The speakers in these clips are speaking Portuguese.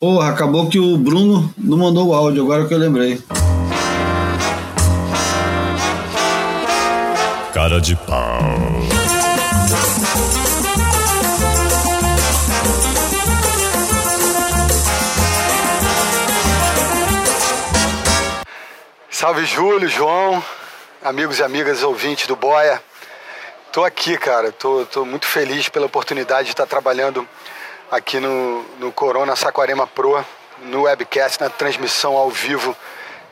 Porra, acabou que o Bruno não mandou o áudio, agora que eu lembrei. Cara de pau. Salve Júlio, João, amigos e amigas ouvintes do Boia. Tô aqui, cara, tô, tô muito feliz pela oportunidade de estar trabalhando aqui no, no Corona Saquarema Pro, no webcast, na transmissão ao vivo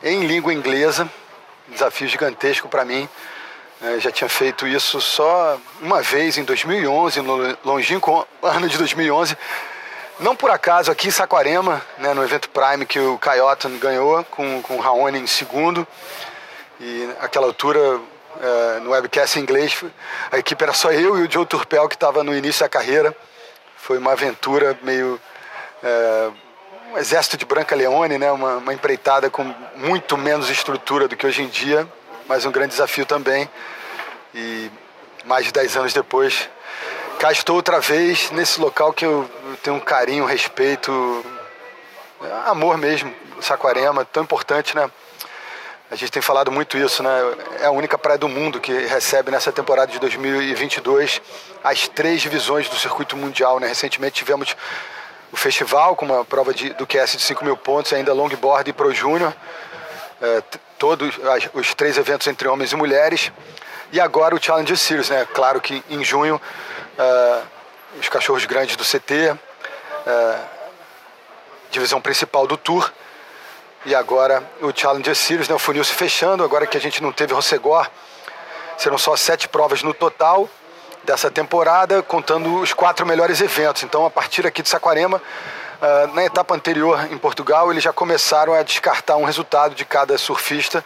em língua inglesa. Desafio gigantesco para mim. Eu já tinha feito isso só uma vez em 2011, no longínquo ano de 2011. Não por acaso aqui em Saquarema, né, no evento Prime que o Coyote ganhou com, com o Raoni em segundo. E naquela altura, é, no webcast em inglês, a equipe era só eu e o Joe Turpel que estava no início da carreira. Foi uma aventura meio. É, um exército de Branca Leone, né? Uma, uma, empreitada com muito menos estrutura do que hoje em dia, mas um grande desafio também. E mais de 10 anos depois, cá estou outra vez nesse local que eu, tenho um carinho, um respeito, amor mesmo, Saquarema, tão importante, né? A gente tem falado muito isso, né? É a única praia do mundo que recebe nessa temporada de 2022 as três divisões do circuito mundial, né? Recentemente tivemos o festival com uma prova de, do QS de 5 mil pontos, ainda longboard e pro júnior, é, todos as, os três eventos entre homens e mulheres. E agora o Challenger Series, né? Claro que em junho é, os cachorros grandes do CT, é, divisão principal do Tour e agora o Challenger Series, né, o funil se fechando, agora que a gente não teve Rossegor, serão só sete provas no total dessa temporada, contando os quatro melhores eventos. Então, a partir aqui de Saquarema, uh, na etapa anterior em Portugal, eles já começaram a descartar um resultado de cada surfista.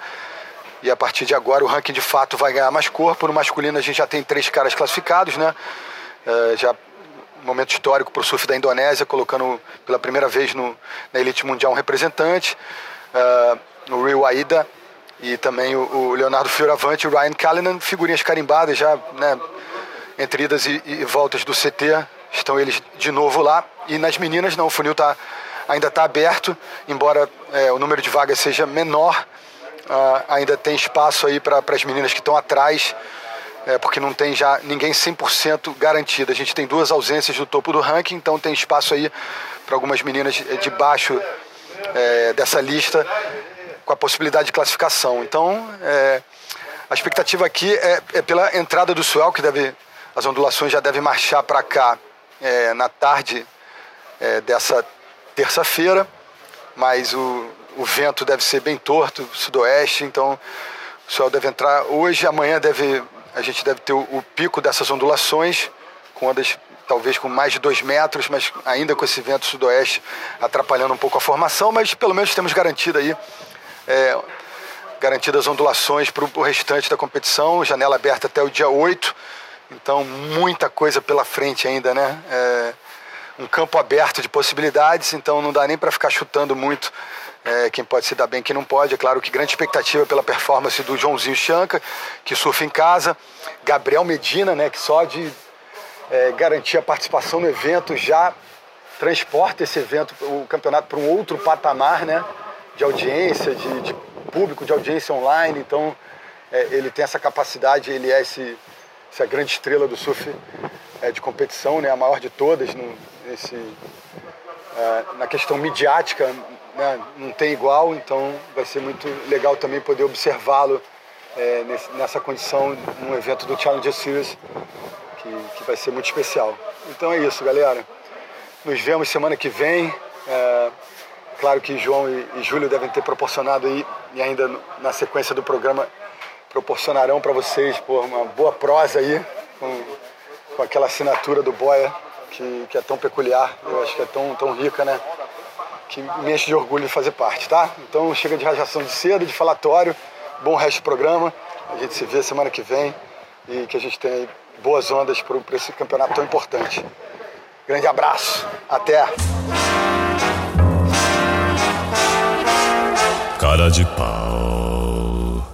E a partir de agora o ranking de fato vai ganhar mais corpo. No masculino a gente já tem três caras classificados, né? Uh, já momento histórico para o surf da Indonésia, colocando pela primeira vez no, na elite mundial um representante uh, o Rio Aida e também o, o Leonardo Fioravante o Ryan Callanan, figurinhas carimbadas já, né, entre idas e, e, voltas do CT, estão eles de novo lá. E nas meninas não, o funil tá, ainda está aberto, embora é, o número de vagas seja menor, uh, ainda tem espaço aí para as meninas que estão atrás, é, porque não tem já ninguém 100% garantido. A gente tem duas ausências do topo do ranking, então tem espaço aí para algumas meninas de baixo é, dessa lista com a possibilidade de classificação. Então, é, a expectativa aqui é, é, pela entrada do swell, que deve, as ondulações já devem marchar para cá é, na tarde é, dessa terça-feira, mas o, o vento deve ser bem torto, sudoeste, então o swell deve entrar hoje, amanhã deve, a gente deve ter o, o pico dessas ondulações, com ondas talvez com mais de dois metros, mas ainda com esse vento sudoeste atrapalhando um pouco a formação, mas pelo menos temos garantido aí é, garantidas ondulações para o restante da competição, janela aberta até o dia 8, então muita coisa pela frente ainda, né? É, um campo aberto de possibilidades, então não dá nem para ficar chutando muito é, quem pode se dar bem, quem não pode. É claro que grande expectativa pela performance do Joãozinho Chanca, que surfa em casa, Gabriel Medina, né, que só de é, garantir a participação no evento, já transporta esse evento, o campeonato, para um outro patamar né, de audiência, de, de público, de audiência online. Então, é, ele tem essa capacidade, ele é esse, essa grande estrela do surf é, de competição, né, a maior de todas, no, nesse, é, na questão midiática, né, não tem igual, então vai ser muito legal também poder observá-lo é, nessa condição num evento do Challenger Series que, que vai ser muito especial. Então é isso, galera. Nos vemos semana que vem. É, claro que João e, e Júlio devem ter proporcionado aí, e ainda na sequência do programa, proporcionarão para vocês pô, uma boa prosa aí, com, com aquela assinatura do Boia, que, que é tão peculiar, eu acho que é tão, tão rica, né? Que me enche de orgulho de fazer parte, tá? Então chega de radiação de cedo, de falatório, bom resto do programa. A gente se vê semana que vem e que a gente tenha boas ondas para esse campeonato tão importante. Grande abraço, até! Cara de pau.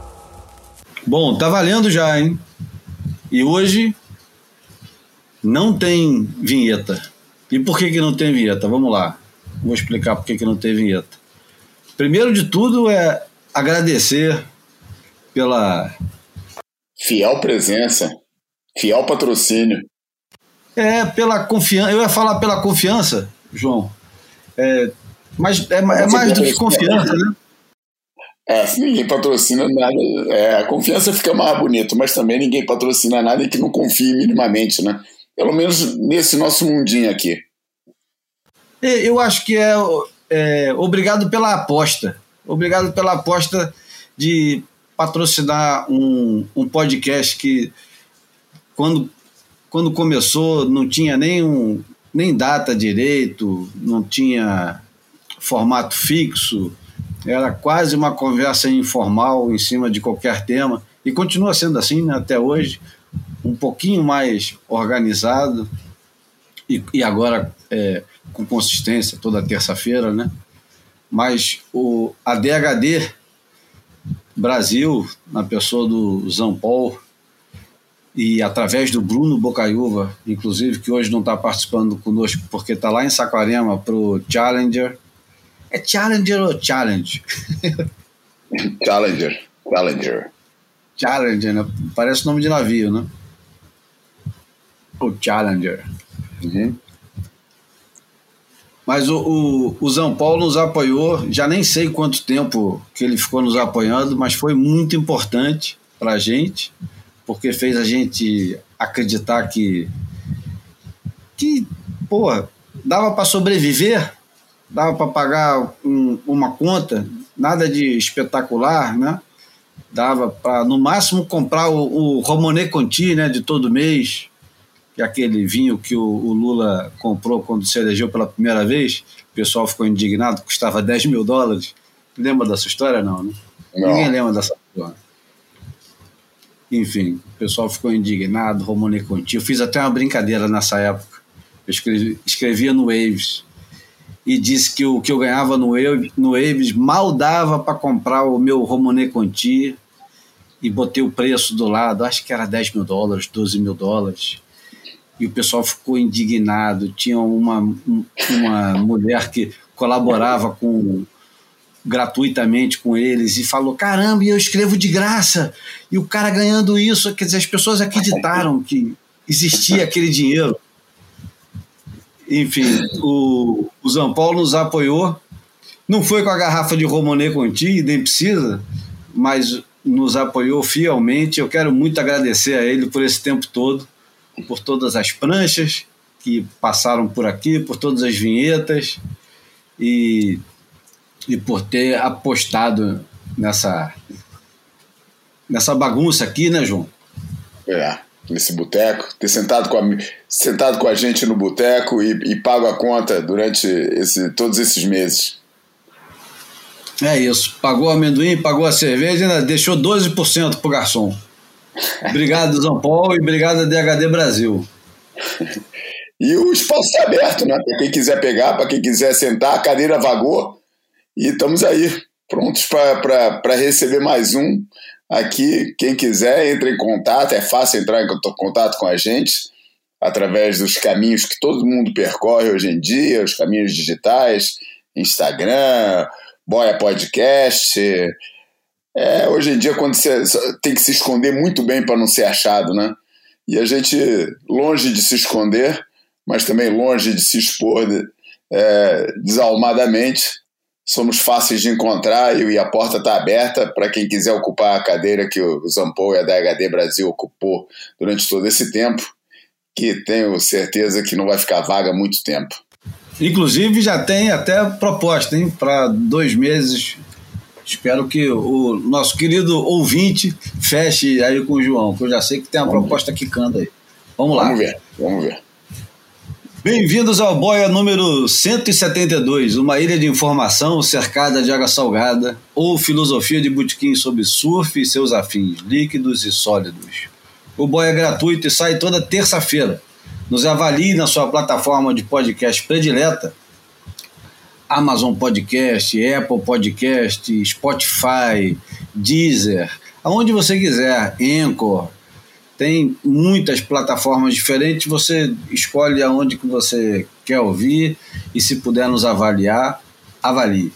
Bom, tá valendo já, hein? E hoje não tem vinheta. E por que, que não tem vinheta? Vamos lá. vou explicar por que não teve vinheta. Primeiro de tudo é agradecer pela fiel presença, fiel patrocínio. É, pela confiança. Eu ia falar pela confiança, João. É, mas é, é mais do que confiança, né? É, ninguém patrocina nada, é, a confiança fica mais bonito, mas também ninguém patrocina nada e que não confie minimamente, né? Pelo menos nesse nosso mundinho aqui. Eu acho que é, é obrigado pela aposta. Obrigado pela aposta de patrocinar um, um podcast que, quando, quando começou, não tinha nem, um, nem data direito, não tinha formato fixo era quase uma conversa informal em cima de qualquer tema, e continua sendo assim né, até hoje, um pouquinho mais organizado, e, e agora é, com consistência, toda terça-feira, né? Mas o, a DHD Brasil, na pessoa do Zampol, e através do Bruno Bocaiúva, inclusive, que hoje não está participando conosco porque está lá em Saquarema para o Challenger, é Challenger ou Challenge? Challenger. Challenger. Challenger, né? Parece nome de navio, né? O Challenger. Uhum. Mas o, o, o São Paulo nos apoiou, já nem sei quanto tempo que ele ficou nos apoiando, mas foi muito importante para a gente, porque fez a gente acreditar que, que pô, dava para sobreviver dava para pagar um, uma conta, nada de espetacular, né? Dava para, no máximo, comprar o, o Romonet Conti, né, de todo mês, que é aquele vinho que o, o, Lula comprou quando se elegeu pela primeira vez. O pessoal ficou indignado, custava 10 mil dólares. Lembra dessa história? Não, né? Não. Ninguém lembra dessa história. Enfim, o pessoal ficou indignado, Romonet Conti. Eu fiz até uma brincadeira nessa época. Eu escrevi, escrevia no Waves e disse que o que eu ganhava no, no Aves mal dava para comprar o meu Romonet Conti e botei o preço do lado, acho que era 10 mil dólares, 12 mil dólares. E o pessoal ficou indignado. Tinha uma, uma mulher que colaborava com gratuitamente com eles e falou: caramba, eu escrevo de graça. E o cara ganhando isso, quer dizer, as pessoas acreditaram que existia aquele dinheiro. Enfim, o, o São Paulo nos apoiou. Não foi com a garrafa de Romonet Conti, nem precisa, mas nos apoiou fielmente. Eu quero muito agradecer a ele por esse tempo todo, por todas as pranchas que passaram por aqui, por todas as vinhetas e, e por ter apostado nessa, nessa bagunça aqui, né, João? É nesse boteco, ter sentado com a, sentado com a gente no boteco e, e pago a conta durante esse, todos esses meses. É isso. Pagou o amendoim, pagou a cerveja e ainda deixou 12% pro garçom. Obrigado, São Paulo, e obrigado, DHD Brasil. e o espaço está aberto, né? Para quem quiser pegar, para quem quiser sentar, a cadeira vagou. E estamos aí, prontos para receber mais um Aqui, quem quiser, entre em contato, é fácil entrar em contato com a gente através dos caminhos que todo mundo percorre hoje em dia, os caminhos digitais, Instagram, Boia Podcast. É, hoje em dia, quando você tem que se esconder muito bem para não ser achado, né? E a gente, longe de se esconder, mas também longe de se expor é, desalmadamente, somos fáceis de encontrar e a porta está aberta para quem quiser ocupar a cadeira que o Zampou e a DHD Brasil ocupou durante todo esse tempo, que tenho certeza que não vai ficar vaga muito tempo. Inclusive já tem até proposta, hein, para dois meses. Espero que o nosso querido ouvinte feche aí com o João, que eu já sei que tem uma proposta quicando aí. Vamos lá. Vamos ver, vamos ver. Bem-vindos ao Boia número 172, uma ilha de informação cercada de água salgada, ou filosofia de botequim sobre surf e seus afins, líquidos e sólidos. O Boia é gratuito e sai toda terça-feira. Nos avalie na sua plataforma de podcast predileta, Amazon Podcast, Apple Podcast, Spotify, Deezer, aonde você quiser, Anchor, tem muitas plataformas diferentes, você escolhe aonde que você quer ouvir e se puder nos avaliar, avalie.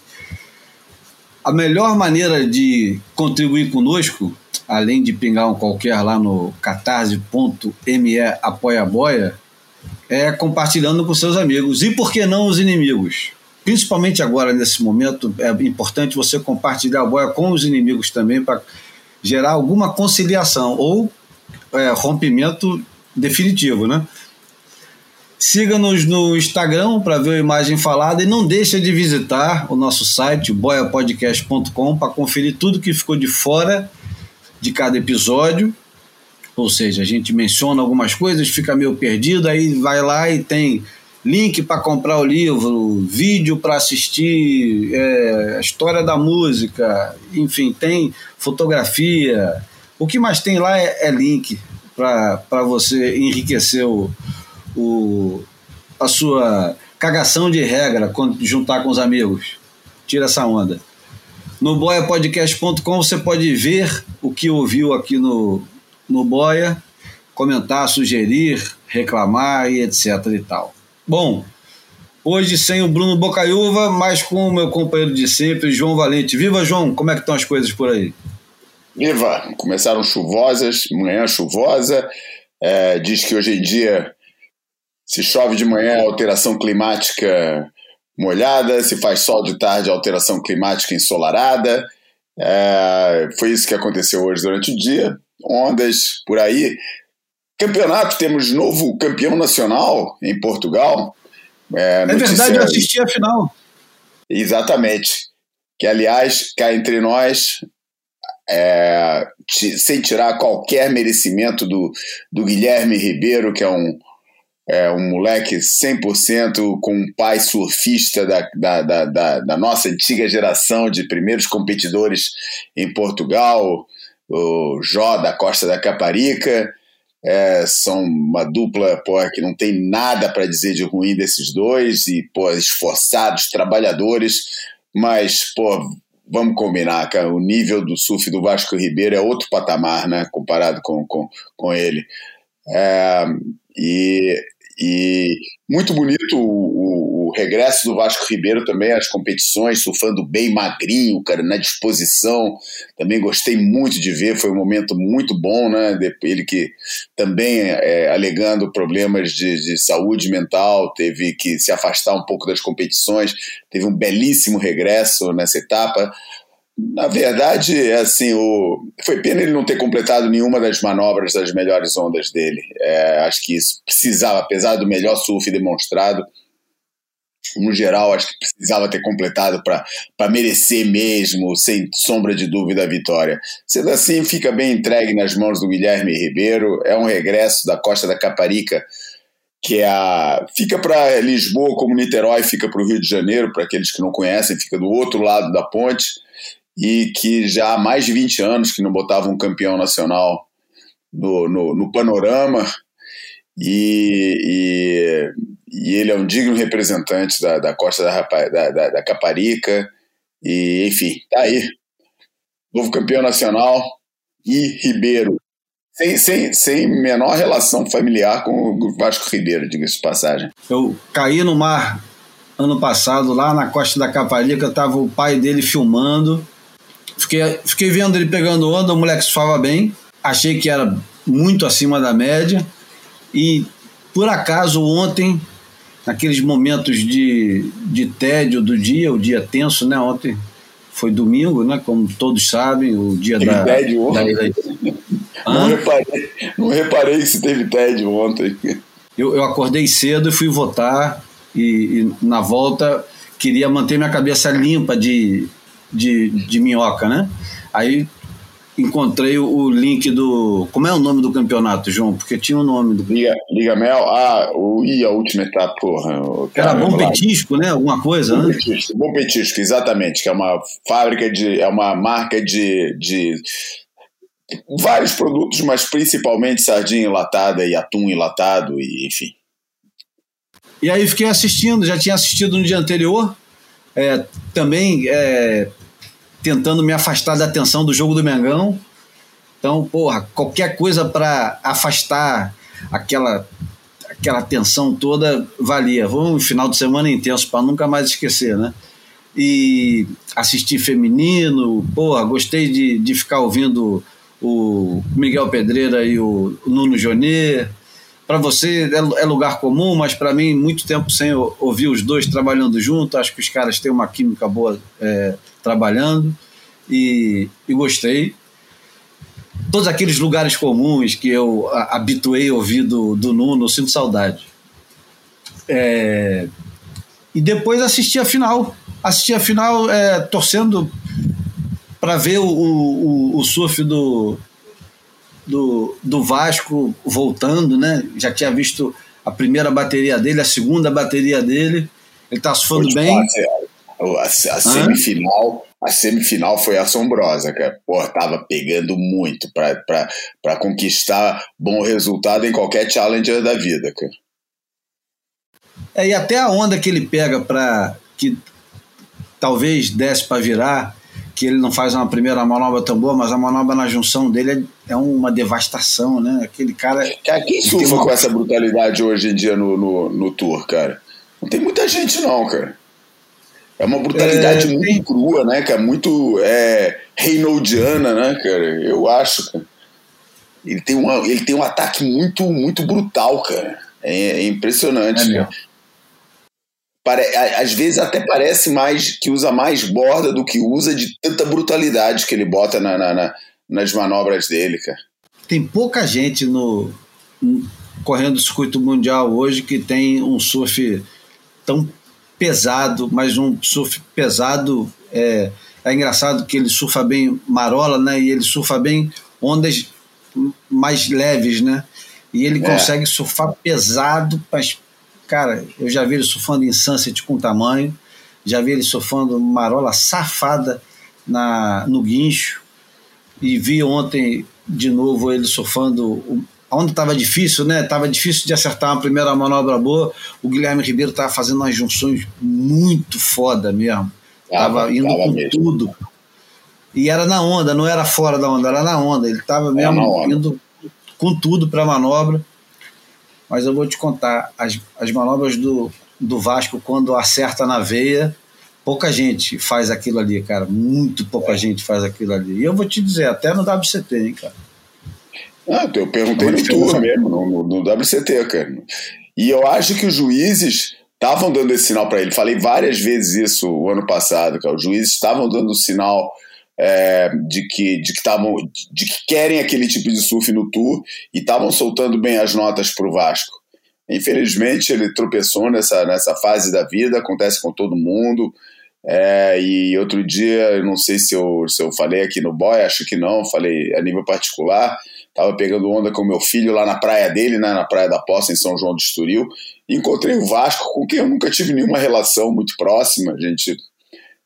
A melhor maneira de contribuir conosco, além de pingar um qualquer lá no catarse.me apoia boia, é compartilhando com seus amigos. E por que não os inimigos? Principalmente agora, nesse momento, é importante você compartilhar a boia com os inimigos também para gerar alguma conciliação ou é, rompimento definitivo, né? Siga-nos no Instagram para ver a imagem falada e não deixe de visitar o nosso site, boiapodcast.com, para conferir tudo que ficou de fora de cada episódio. Ou seja, a gente menciona algumas coisas, fica meio perdido, aí vai lá e tem link para comprar o livro, vídeo para assistir, é, história da música, enfim, tem fotografia. O que mais tem lá é, é link para você enriquecer o, o, a sua cagação de regra quando juntar com os amigos. Tira essa onda. No boiapodcast.com você pode ver o que ouviu aqui no, no Boia, comentar, sugerir, reclamar e etc e tal. Bom, hoje sem o Bruno Bocaiúva, mas com o meu companheiro de sempre, João Valente. Viva, João! Como é que estão as coisas por aí? Viva! Começaram chuvosas, manhã chuvosa. É, diz que hoje em dia se chove de manhã, é alteração climática molhada, se faz sol de tarde, alteração climática ensolarada. É, foi isso que aconteceu hoje durante o dia. Ondas por aí. Campeonato, temos novo campeão nacional em Portugal. É, é verdade, eu assisti a final. Exatamente. Que, aliás, cá entre nós, é, sem tirar qualquer merecimento do, do Guilherme Ribeiro, que é um, é, um moleque 100% com um pai surfista da, da, da, da, da nossa antiga geração de primeiros competidores em Portugal, o Jó da Costa da Caparica. É, são uma dupla pô, que não tem nada para dizer de ruim desses dois, e pô, esforçados, trabalhadores, mas pô, vamos combinar, cara, o nível do surf do Vasco Ribeiro é outro patamar, né, comparado com, com, com ele. É, e e muito bonito o, o, regresso do Vasco Ribeiro também às competições, surfando bem magrinho, cara, na disposição. Também gostei muito de ver, foi um momento muito bom, né? Ele que também é, alegando problemas de, de saúde mental, teve que se afastar um pouco das competições, teve um belíssimo regresso nessa etapa. Na verdade, assim, o... foi pena ele não ter completado nenhuma das manobras das melhores ondas dele. É, acho que isso precisava, apesar do melhor surf demonstrado, no geral, acho que precisava ter completado para merecer mesmo, sem sombra de dúvida, a vitória. Sendo assim, fica bem entregue nas mãos do Guilherme Ribeiro. É um regresso da Costa da Caparica, que é a, fica para Lisboa como Niterói fica para o Rio de Janeiro, para aqueles que não conhecem, fica do outro lado da ponte e que já há mais de 20 anos que não botava um campeão nacional no, no, no panorama e, e, e, ele é um digno representante da, da costa da, da, da, da Caparica e enfim, tá aí novo campeão nacional e Ribeiro sem, sem, sem menor relação familiar com o Vasco Ribeiro, diga-se de passagem. Eu caí no mar ano passado, lá na costa da Caparica, estava o pai dele filmando Fiquei, fiquei vendo ele pegando onda, o moleque surfava bem. Achei que era muito acima da média. E por acaso ontem, naqueles momentos de, de tédio do dia, o dia tenso, né? Ontem foi domingo, né? Como todos sabem, o dia teve da, tédio ontem. Da... Não, reparei, não reparei se teve tédio ontem. Eu, eu acordei cedo e fui votar e, e na volta queria manter minha cabeça limpa de de, de minhoca, né? Aí encontrei o link do. Como é o nome do campeonato, João? Porque tinha o um nome do. Liga, Liga Mel, ah, o, e a última etapa, porra. Era Bom Petisco, né? Alguma coisa, bom né? Petisco, bom Petisco, exatamente, que é uma fábrica de. é uma marca de. de vários produtos, mas principalmente sardinha enlatada e atum enlatado, e enfim. E aí fiquei assistindo, já tinha assistido no dia anterior, é, também é, tentando me afastar da atenção do jogo do Mengão. Então, porra, qualquer coisa para afastar aquela aquela tensão toda valia. Foi um final de semana intenso para nunca mais esquecer, né? E assistir feminino, porra, gostei de, de ficar ouvindo o Miguel Pedreira e o Nuno Jonet. Para você é, é, lugar comum, mas para mim, muito tempo sem ouvir os dois trabalhando junto. Acho que os caras têm uma química boa é, trabalhando e, e gostei todos aqueles lugares comuns que eu habituei a ouvir do, do Nuno, sinto saudade. É, e depois assisti a final. Assisti a final é, torcendo para ver o, o, o, surf do, do, do Vasco voltando, né? Já tinha visto a primeira bateria dele, a segunda bateria dele. Ele está surfando bem. A, a semifinal a semifinal foi assombrosa, cara. Pô, tava pegando muito para conquistar bom resultado em qualquer challenger da vida, cara. É, e até a onda que ele pega para que talvez desse para virar, que ele não faz uma primeira manobra tão boa, mas a manobra na junção dele é, é uma devastação, né? Aquele cara. Cara, quem surfa uma... com essa brutalidade hoje em dia no, no, no tour, cara? Não tem muita gente, não, cara. É uma brutalidade é, muito tem... crua, né, cara? Muito é, reinoldiana, né, cara? Eu acho, cara. Ele tem, uma, ele tem um ataque muito, muito brutal, cara. É, é impressionante, é às vezes até parece mais que usa mais borda do que usa de tanta brutalidade que ele bota na, na, na nas manobras dele, cara. Tem pouca gente no correndo o circuito mundial hoje que tem um surf tão pesado, mas um surf pesado é, é engraçado que ele surfa bem marola, né? E ele surfa bem ondas mais leves, né? E ele é. consegue surfar pesado, mas, cara, eu já vi ele surfando em Sunset com tamanho, já vi ele surfando marola safada na, no guincho, e vi ontem de novo ele surfando onde estava difícil, né? Tava difícil de acertar uma primeira manobra boa. O Guilherme Ribeiro estava fazendo umas junções muito foda mesmo. Tava, tava indo tava com mesmo. tudo. E era na onda, não era fora da onda, era na onda. Ele estava mesmo indo com tudo para a manobra. Mas eu vou te contar, as, as manobras do, do Vasco, quando acerta na veia, pouca gente faz aquilo ali, cara. Muito pouca é. gente faz aquilo ali. E eu vou te dizer, até no WCT, hein, cara. Ah, eu perguntei no tour mesmo, no, no, WCT, cara. E eu acho que os juízes estavam dando esse sinal para ele. Falei várias vezes isso o ano passado, cara. Os juízes estavam dando o sinal é, de que de que estavam de que querem aquele tipo de surf no tour e estavam soltando bem as notas para o Vasco. Infelizmente ele tropeçou nessa nessa fase da vida, acontece com todo mundo. É, e outro dia, eu não sei se eu, se eu falei aqui no Boy, acho que não, falei a nível particular, Tava pegando onda com meu filho lá na praia dele, né, na Praia da Poça, em São João do Estoril. Encontrei o Vasco, com quem eu nunca tive nenhuma relação muito próxima. A gente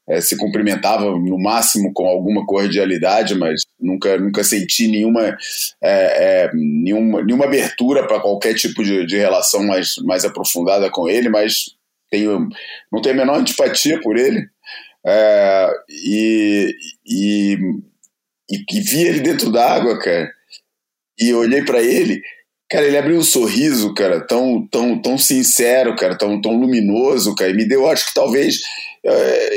é, se cumprimentava no máximo com alguma cordialidade, mas nunca, nunca senti nenhuma, é, é, nenhuma, nenhuma abertura para qualquer tipo de, de relação mais, mais aprofundada com ele, mas tenho, não tenho a menor antipatia por ele. É, e, e, e, e vi ele dentro d'água, cara e olhei para ele, cara, ele abriu um sorriso, cara, tão, tão, tão sincero, cara, tão, tão luminoso, cara, e me deu, acho que talvez,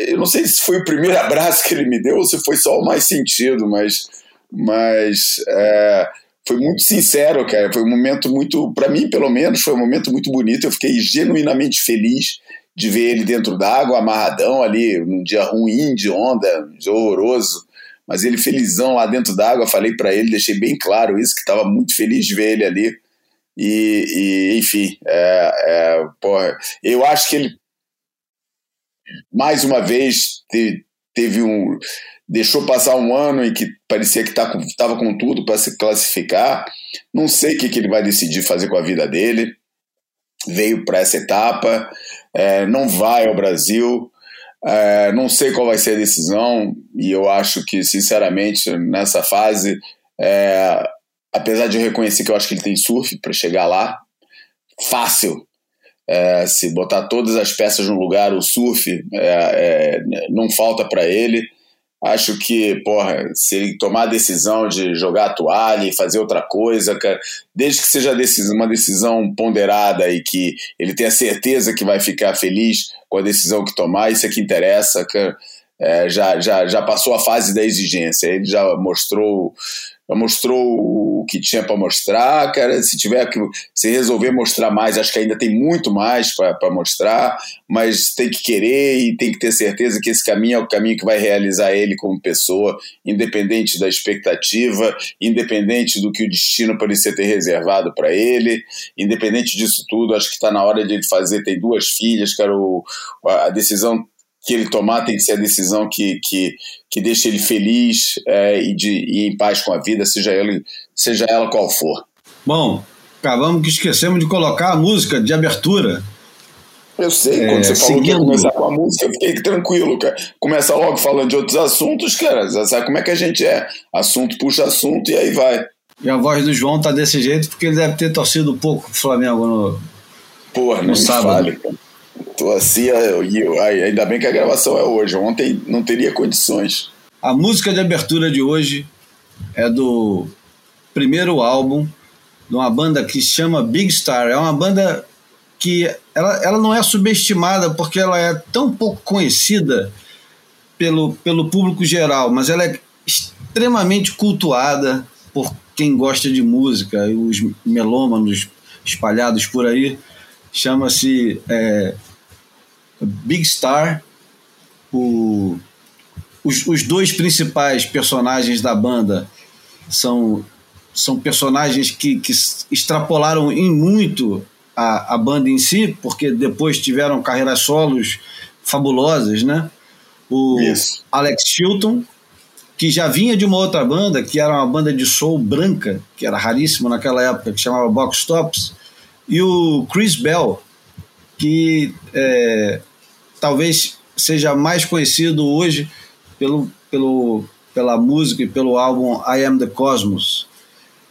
eu não sei se foi o primeiro abraço que ele me deu ou se foi só o mais sentido, mas, mas é, foi muito sincero, cara, foi um momento muito, para mim pelo menos, foi um momento muito bonito, eu fiquei genuinamente feliz de ver ele dentro d'água, amarradão ali, num dia ruim de onda, de horroroso, mas ele felizão lá dentro d'água, falei para ele, deixei bem claro isso, que estava muito feliz de ver ele ali. E, e enfim, é, é, porra, eu acho que ele, mais uma vez, teve, teve um. Deixou passar um ano em que parecia que estava tá com tudo para se classificar. Não sei o que, que ele vai decidir fazer com a vida dele. Veio para essa etapa, é, não vai ao Brasil. É, não sei qual vai ser a decisão e eu acho que, sinceramente, nessa fase, é, apesar de eu reconhecer que eu acho que ele tem surf para chegar lá, fácil. É, se botar todas as peças no lugar, o surf é, é, não falta para ele. Acho que, porra, se ele tomar a decisão de jogar a toalha e fazer outra coisa, cara, desde que seja uma decisão ponderada e que ele tenha certeza que vai ficar feliz com a decisão que tomar, isso é que interessa, cara. É, já, já, já passou a fase da exigência. Ele já mostrou mostrou o que tinha para mostrar, cara. Se tiver que se resolver mostrar mais, acho que ainda tem muito mais para mostrar, mas tem que querer e tem que ter certeza que esse caminho é o caminho que vai realizar ele como pessoa, independente da expectativa, independente do que o destino parecia ter reservado para ele, independente disso tudo, acho que está na hora de ele fazer. Tem duas filhas, cara. O, a decisão que ele tomar tem que ser a decisão que, que, que deixe ele feliz é, e, de, e em paz com a vida, seja, ele, seja ela qual for. Bom, acabamos que esquecemos de colocar a música de abertura. Eu sei, quando é, você falou seguindo. que ia começar com a música, eu fiquei tranquilo, cara. Começa logo falando de outros assuntos, cara. Sabe como é que a gente é? Assunto puxa assunto e aí vai. E a voz do João tá desse jeito porque ele deve ter torcido pouco pro Flamengo no. Porra, no não sábado. Fale. Tô assim, ainda bem que a gravação é hoje. Ontem não teria condições. A música de abertura de hoje é do primeiro álbum de uma banda que chama Big Star. É uma banda que ela, ela não é subestimada porque ela é tão pouco conhecida pelo, pelo público geral, mas ela é extremamente cultuada por quem gosta de música os melômanos espalhados por aí. Chama-se é, Big Star, o, os, os dois principais personagens da banda são, são personagens que, que extrapolaram em muito a, a banda em si, porque depois tiveram carreiras solos fabulosas, né? O Isso. Alex Chilton, que já vinha de uma outra banda, que era uma banda de soul branca, que era raríssimo naquela época, que chamava Box Tops, e o Chris Bell, que é, talvez seja mais conhecido hoje pelo, pelo, pela música e pelo álbum I Am the Cosmos.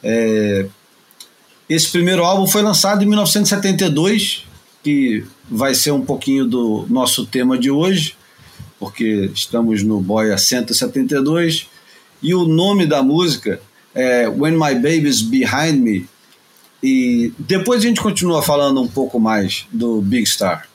É, esse primeiro álbum foi lançado em 1972, que vai ser um pouquinho do nosso tema de hoje, porque estamos no Boia 172, e o nome da música é When My Baby's Behind Me. E depois a gente continua falando um pouco mais do Big Star.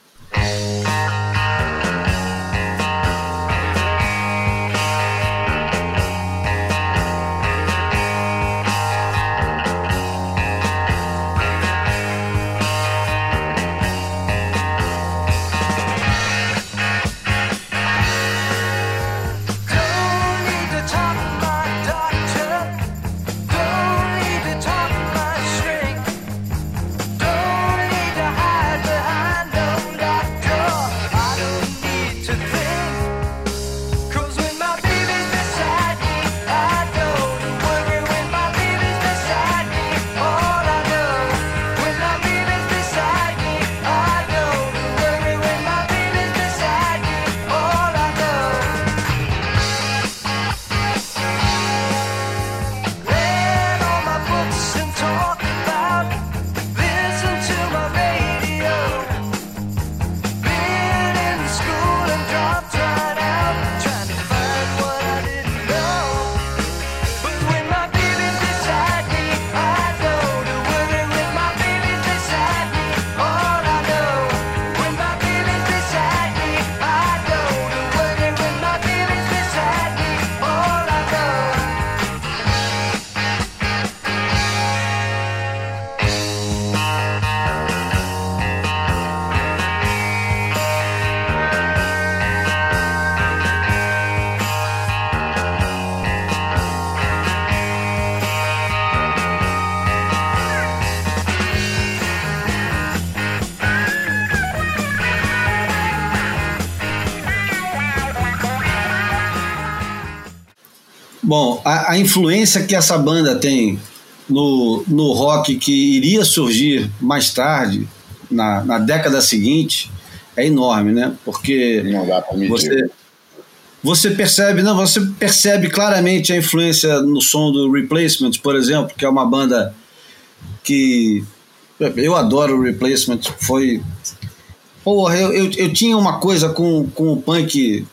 A, influência que essa banda tem no, no rock que iria surgir mais tarde, na, na década seguinte, é enorme, né? Porque não dá pra medir. você você percebe, não, você percebe claramente a influência no som do Replacement, por exemplo, que é uma banda que eu adoro o Replacement, foi porra, eu, eu, eu tinha uma coisa com, com o punk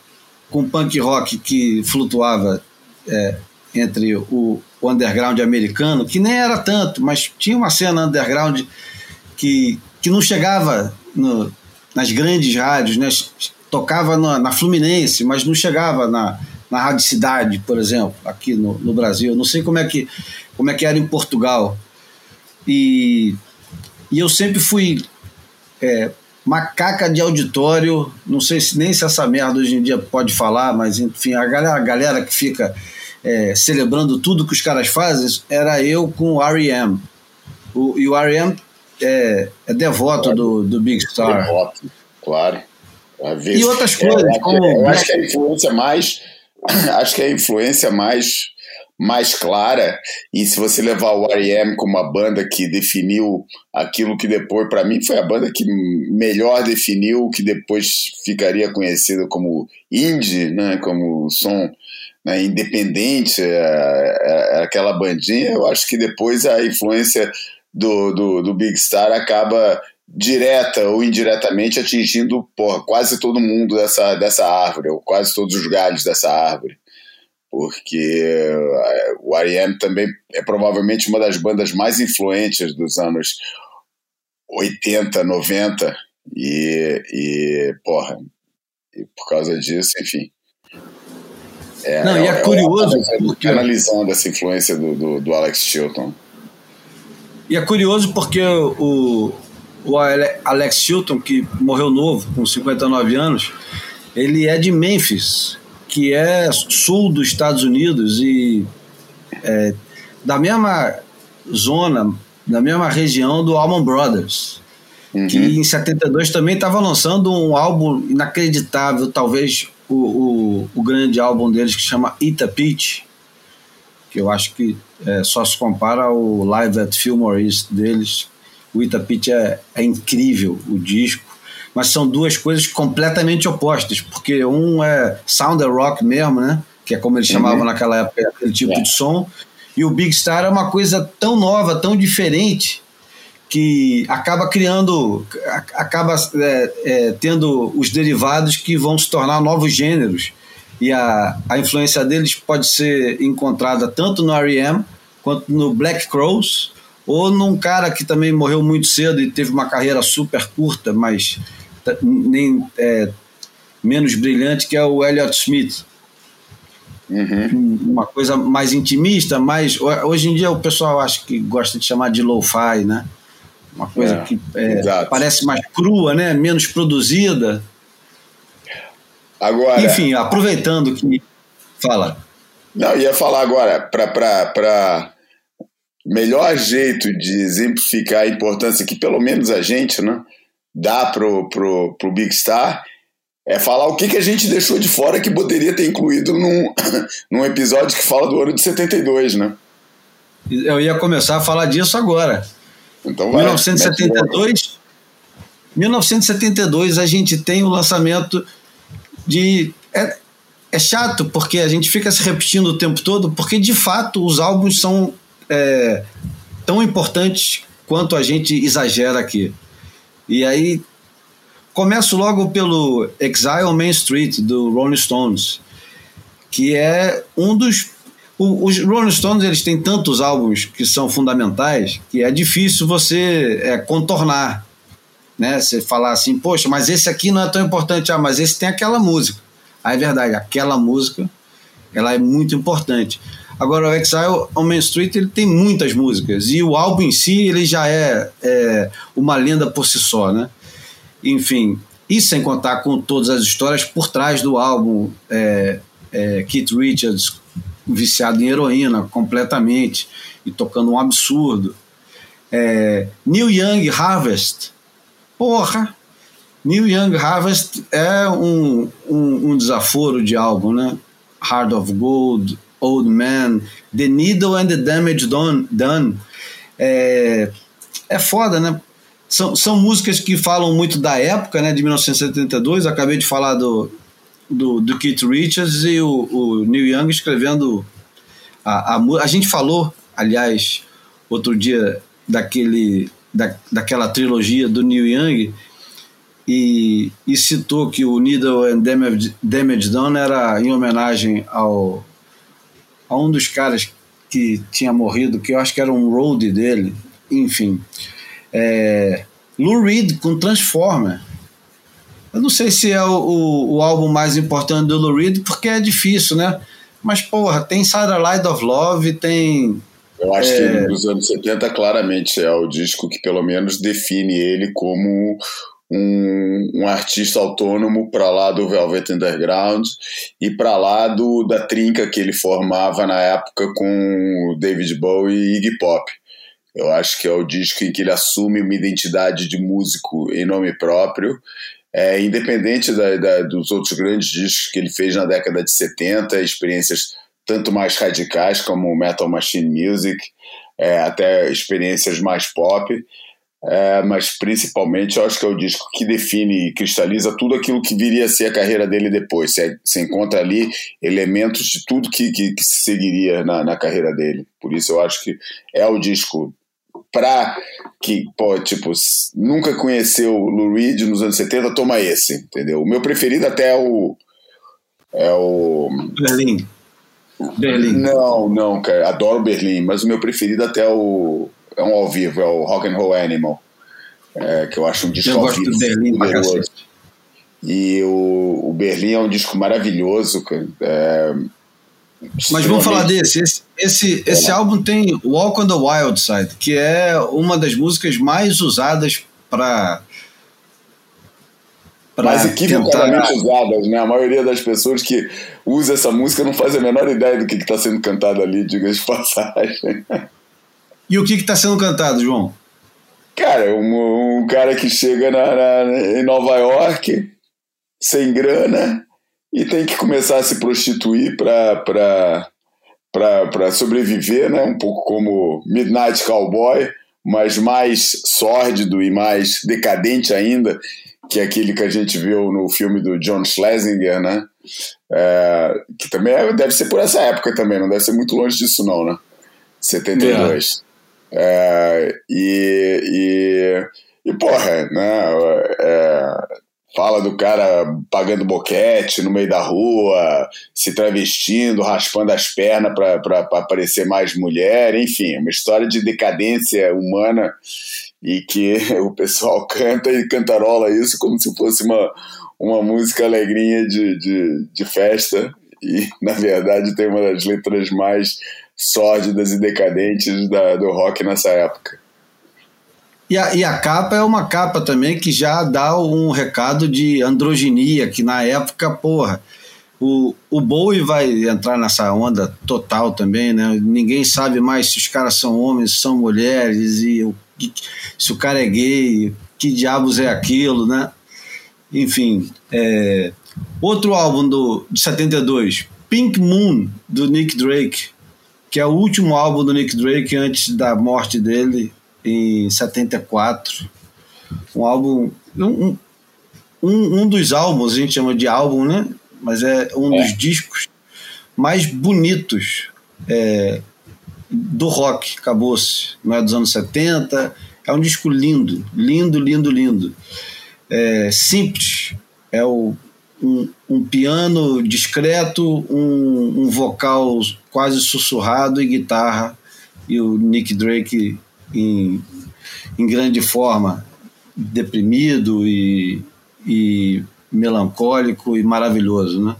com punk rock que flutuava é, entre o, o underground americano, que nem era tanto, mas tinha uma cena underground que, que não chegava no, nas grandes rádios, né? tocava na, na, Fluminense, mas não chegava na, na Rádio Cidade, por exemplo, aqui no, no Brasil. Não sei como é, que, como é que era em Portugal. E, e eu sempre fui é, macaca de auditório, não sei se nem se essa merda hoje em dia pode falar, mas enfim, a galera, a galera que fica é, celebrando tudo que os caras fazem, era eu com o R.E.M. O, e o R.E.M. É, é devoto claro. do, do Big Star. Devoto, claro. E outras coisas. É, como... eu acho que a influência mais. Acho que a influência mais mais clara. E se você levar o R.E.M. como a banda que definiu aquilo que depois, para mim, foi a banda que melhor definiu o que depois ficaria conhecido como indie, né? como som né, independente, é, é, é aquela bandinha, eu acho que depois a influência do, do, do Big Star acaba direta ou indiretamente atingindo porra, quase todo mundo dessa, dessa árvore, ou quase todos os galhos dessa árvore. Porque é, o R.E.M. também é provavelmente uma das bandas mais influentes dos anos 80, 90, e, e porra, e por causa disso, enfim, é, não, é, e é, curioso. Porque... Analisando essa influência do, do, do, Alex Chilton. E é curioso porque o, o Alex Chilton, que morreu novo, com 59 anos, ele é de Memphis, que é sul dos Estados Unidos e é, da mesma zona, da mesma região do Allman Brothers. Uhum. Que em 72 também estava lançando um álbum inacreditável, talvez o, o, o, grande álbum deles que chama Ita Peach, que eu acho que é, só se compara ao Live at Fillmore East deles. O Ita Peach é, é incrível, o disco, mas são duas coisas completamente opostas, porque um é sound rock mesmo, né? Que é como eles chamavam uhum. naquela época, aquele tipo é. de som, e o Big Star é uma coisa tão nova, tão diferente, que acaba criando, acaba é, é, tendo os derivados que vão se tornar novos gêneros. E a, a influência deles pode ser encontrada tanto no R.E.M. quanto no Black Crows, ou num cara que também morreu muito cedo e teve uma carreira super curta, mas nem é, menos brilhante, que é o Elliott Smith. Uhum. Uma coisa mais intimista, mais. Hoje em dia o pessoal acha que gosta de chamar de lo-fi, né? Uma coisa é, que é, parece mais crua, né? menos produzida. Agora, Enfim, aproveitando que. Fala. Não, ia falar agora, para melhor jeito de exemplificar a importância que pelo menos a gente né, dá pro, pro, pro Big Star é falar o que, que a gente deixou de fora que poderia ter incluído num, num episódio que fala do ano de 72, né? Eu ia começar a falar disso agora. Então vai, 1972, 1972 a gente tem o lançamento de é, é chato porque a gente fica se repetindo o tempo todo, porque de fato os álbuns são é, tão importantes quanto a gente exagera aqui. E aí começo logo pelo Exile on Main Street do Rolling Stones, que é um dos os Rolling Stones eles têm tantos álbuns que são fundamentais que é difícil você é, contornar, né? Você falar assim, poxa, mas esse aqui não é tão importante, ah, mas esse tem aquela música. Aí é verdade, aquela música ela é muito importante. Agora o Exile on Main Street ele tem muitas músicas e o álbum em si ele já é, é uma lenda por si só, né? Enfim, e sem contar com todas as histórias por trás do álbum, é, é, Keith Richards viciado em heroína completamente e tocando um absurdo. É, New Young Harvest, porra, New Young Harvest é um, um, um, desaforo de álbum, né? Heart of Gold, Old Man, The Needle and the Damage Done. done. É, é foda, né? São, são músicas que falam muito da época, né? De 1972. Acabei de falar do, do, do Keith Richards e o, o Neil Young escrevendo a, a, a gente falou, aliás, outro dia daquele da, daquela trilogia do Neil Young e, e citou que o Needle and Damage, Damage Done era em homenagem ao, a um dos caras que tinha morrido, que eu acho que era um road dele, enfim. É, Lou Reed com Transformer. Eu não sei se é o, o, o, álbum mais importante do Lou Reed, porque é difícil, né? Mas, porra, tem Satellite of Love, tem. Eu acho é... que nos anos 70, claramente, é o disco que pelo menos define ele como um, um artista autônomo para lá do Velvet Underground e para lá do, da trinca que ele formava na época com David Bowie e Iggy Pop. Eu acho que é o disco em que ele assume uma identidade de músico em nome próprio, é, independente da, da, dos outros grandes discos que ele fez na década de 70, experiências tanto mais radicais como Metal Machine Music, é, até experiências mais pop. É, mas principalmente eu acho que é o disco que define e cristaliza tudo aquilo que viria a ser a carreira dele depois. Você, você encontra ali elementos de tudo que, que, que seguiria na, na, carreira dele. Por isso eu acho que é o disco pra que, pô, tipo, nunca conheceu o Lou Reed nos anos 70, toma esse, entendeu? O meu preferido até é o. É o. Berlim. Berlim. Não, não, cara. Adoro Berlim, mas o meu preferido até é o é um ao vivo, é o Rock and Roll Animal, é, que eu acho um disco eu ao vivo Berlim poderoso. E o, o Berlim é um disco maravilhoso, é, mas vamos falar desse. Esse, esse, esse álbum tem Walk on the Wild Side, que é uma das músicas mais usadas para. Mais equivocadamente tentar... usadas, né? A maioria das pessoas que usa essa música não faz a menor ideia do que está sendo cantado ali, diga de passagem. E o que está sendo cantado, João? Cara, um, um cara que chega na, na, em Nova York sem grana e tem que começar a se prostituir para sobreviver, né? um pouco como Midnight Cowboy, mas mais sórdido e mais decadente ainda que aquele que a gente viu no filme do John Schlesinger, né? É, que também é, deve ser por essa época também, não deve ser muito longe disso não, né? 72. É, e, e, e, porra, né? É, fala do cara pagando boquete no meio da rua, se travestindo, raspando as pernas para parecer mais mulher, enfim, uma história de decadência humana e que o pessoal canta e cantarola isso como se fosse uma, uma música alegrinha de, de, de festa e na verdade tem uma das letras mais sórdidas e decadentes da, do rock nessa época. E a, e a capa é uma capa também que já dá um recado de androginia, que na época, porra, o, o Bowie vai entrar nessa onda total também, né? Ninguém sabe mais se os caras são homens, são mulheres, e o, se o cara é gay, que diabos é aquilo, né? Enfim, é, outro álbum do, de 72, Pink Moon, do Nick Drake que é o último álbum do Nick Drake antes da morte dele, em 74. Um álbum. Um, um, um dos álbuns, a gente chama de álbum, né? Mas é um é. dos discos mais bonitos é, do rock, acabou-se. Não é dos anos 70. É um disco lindo, lindo, lindo, lindo. É, simples. É o um, um piano discreto, um, um, vocal quase sussurrado e guitarra, e o Nick Drake em, em grande forma, deprimido e, e melancólico e maravilhoso, né?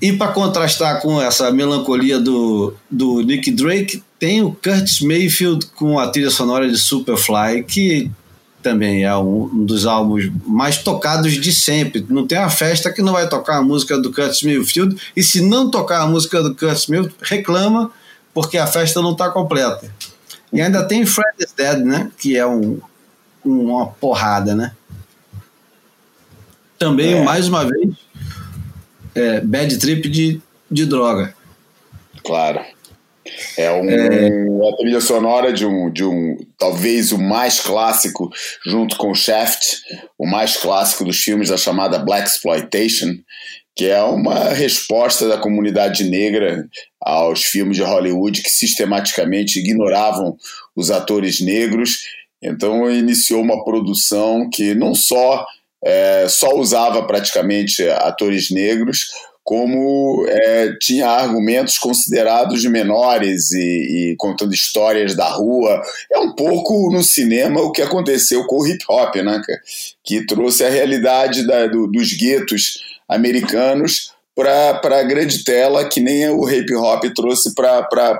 E para contrastar com essa melancolia do, do Nick Drake, tem o Curtis Mayfield com a trilha sonora de Superfly, que também é um, um, dos álbuns mais tocados de sempre. Não tem uma festa que não vai tocar a música do Curtis Mayfield, e se não tocar a música do Curtis Mayfield, reclama porque a festa não está completa. E ainda tem Fred is Dead, né? Que é um, uma porrada, né? Também, é. mais uma vez, é, bad trip de, de droga. Claro. É, um, é a trilha sonora de um, de um, talvez o mais clássico, junto com Shaft, o mais clássico dos filmes da chamada Black Exploitation, que é uma resposta da comunidade negra aos filmes de Hollywood que sistematicamente ignoravam os atores negros Então iniciou uma produção que não só é, só usava praticamente atores negros, como é, tinha argumentos considerados de menores e, e, contando histórias da rua. É um pouco no cinema o que aconteceu com o hip hop, né, que trouxe a realidade da, do, dos guetos americanos para a grande tela, que nem o hip hop trouxe para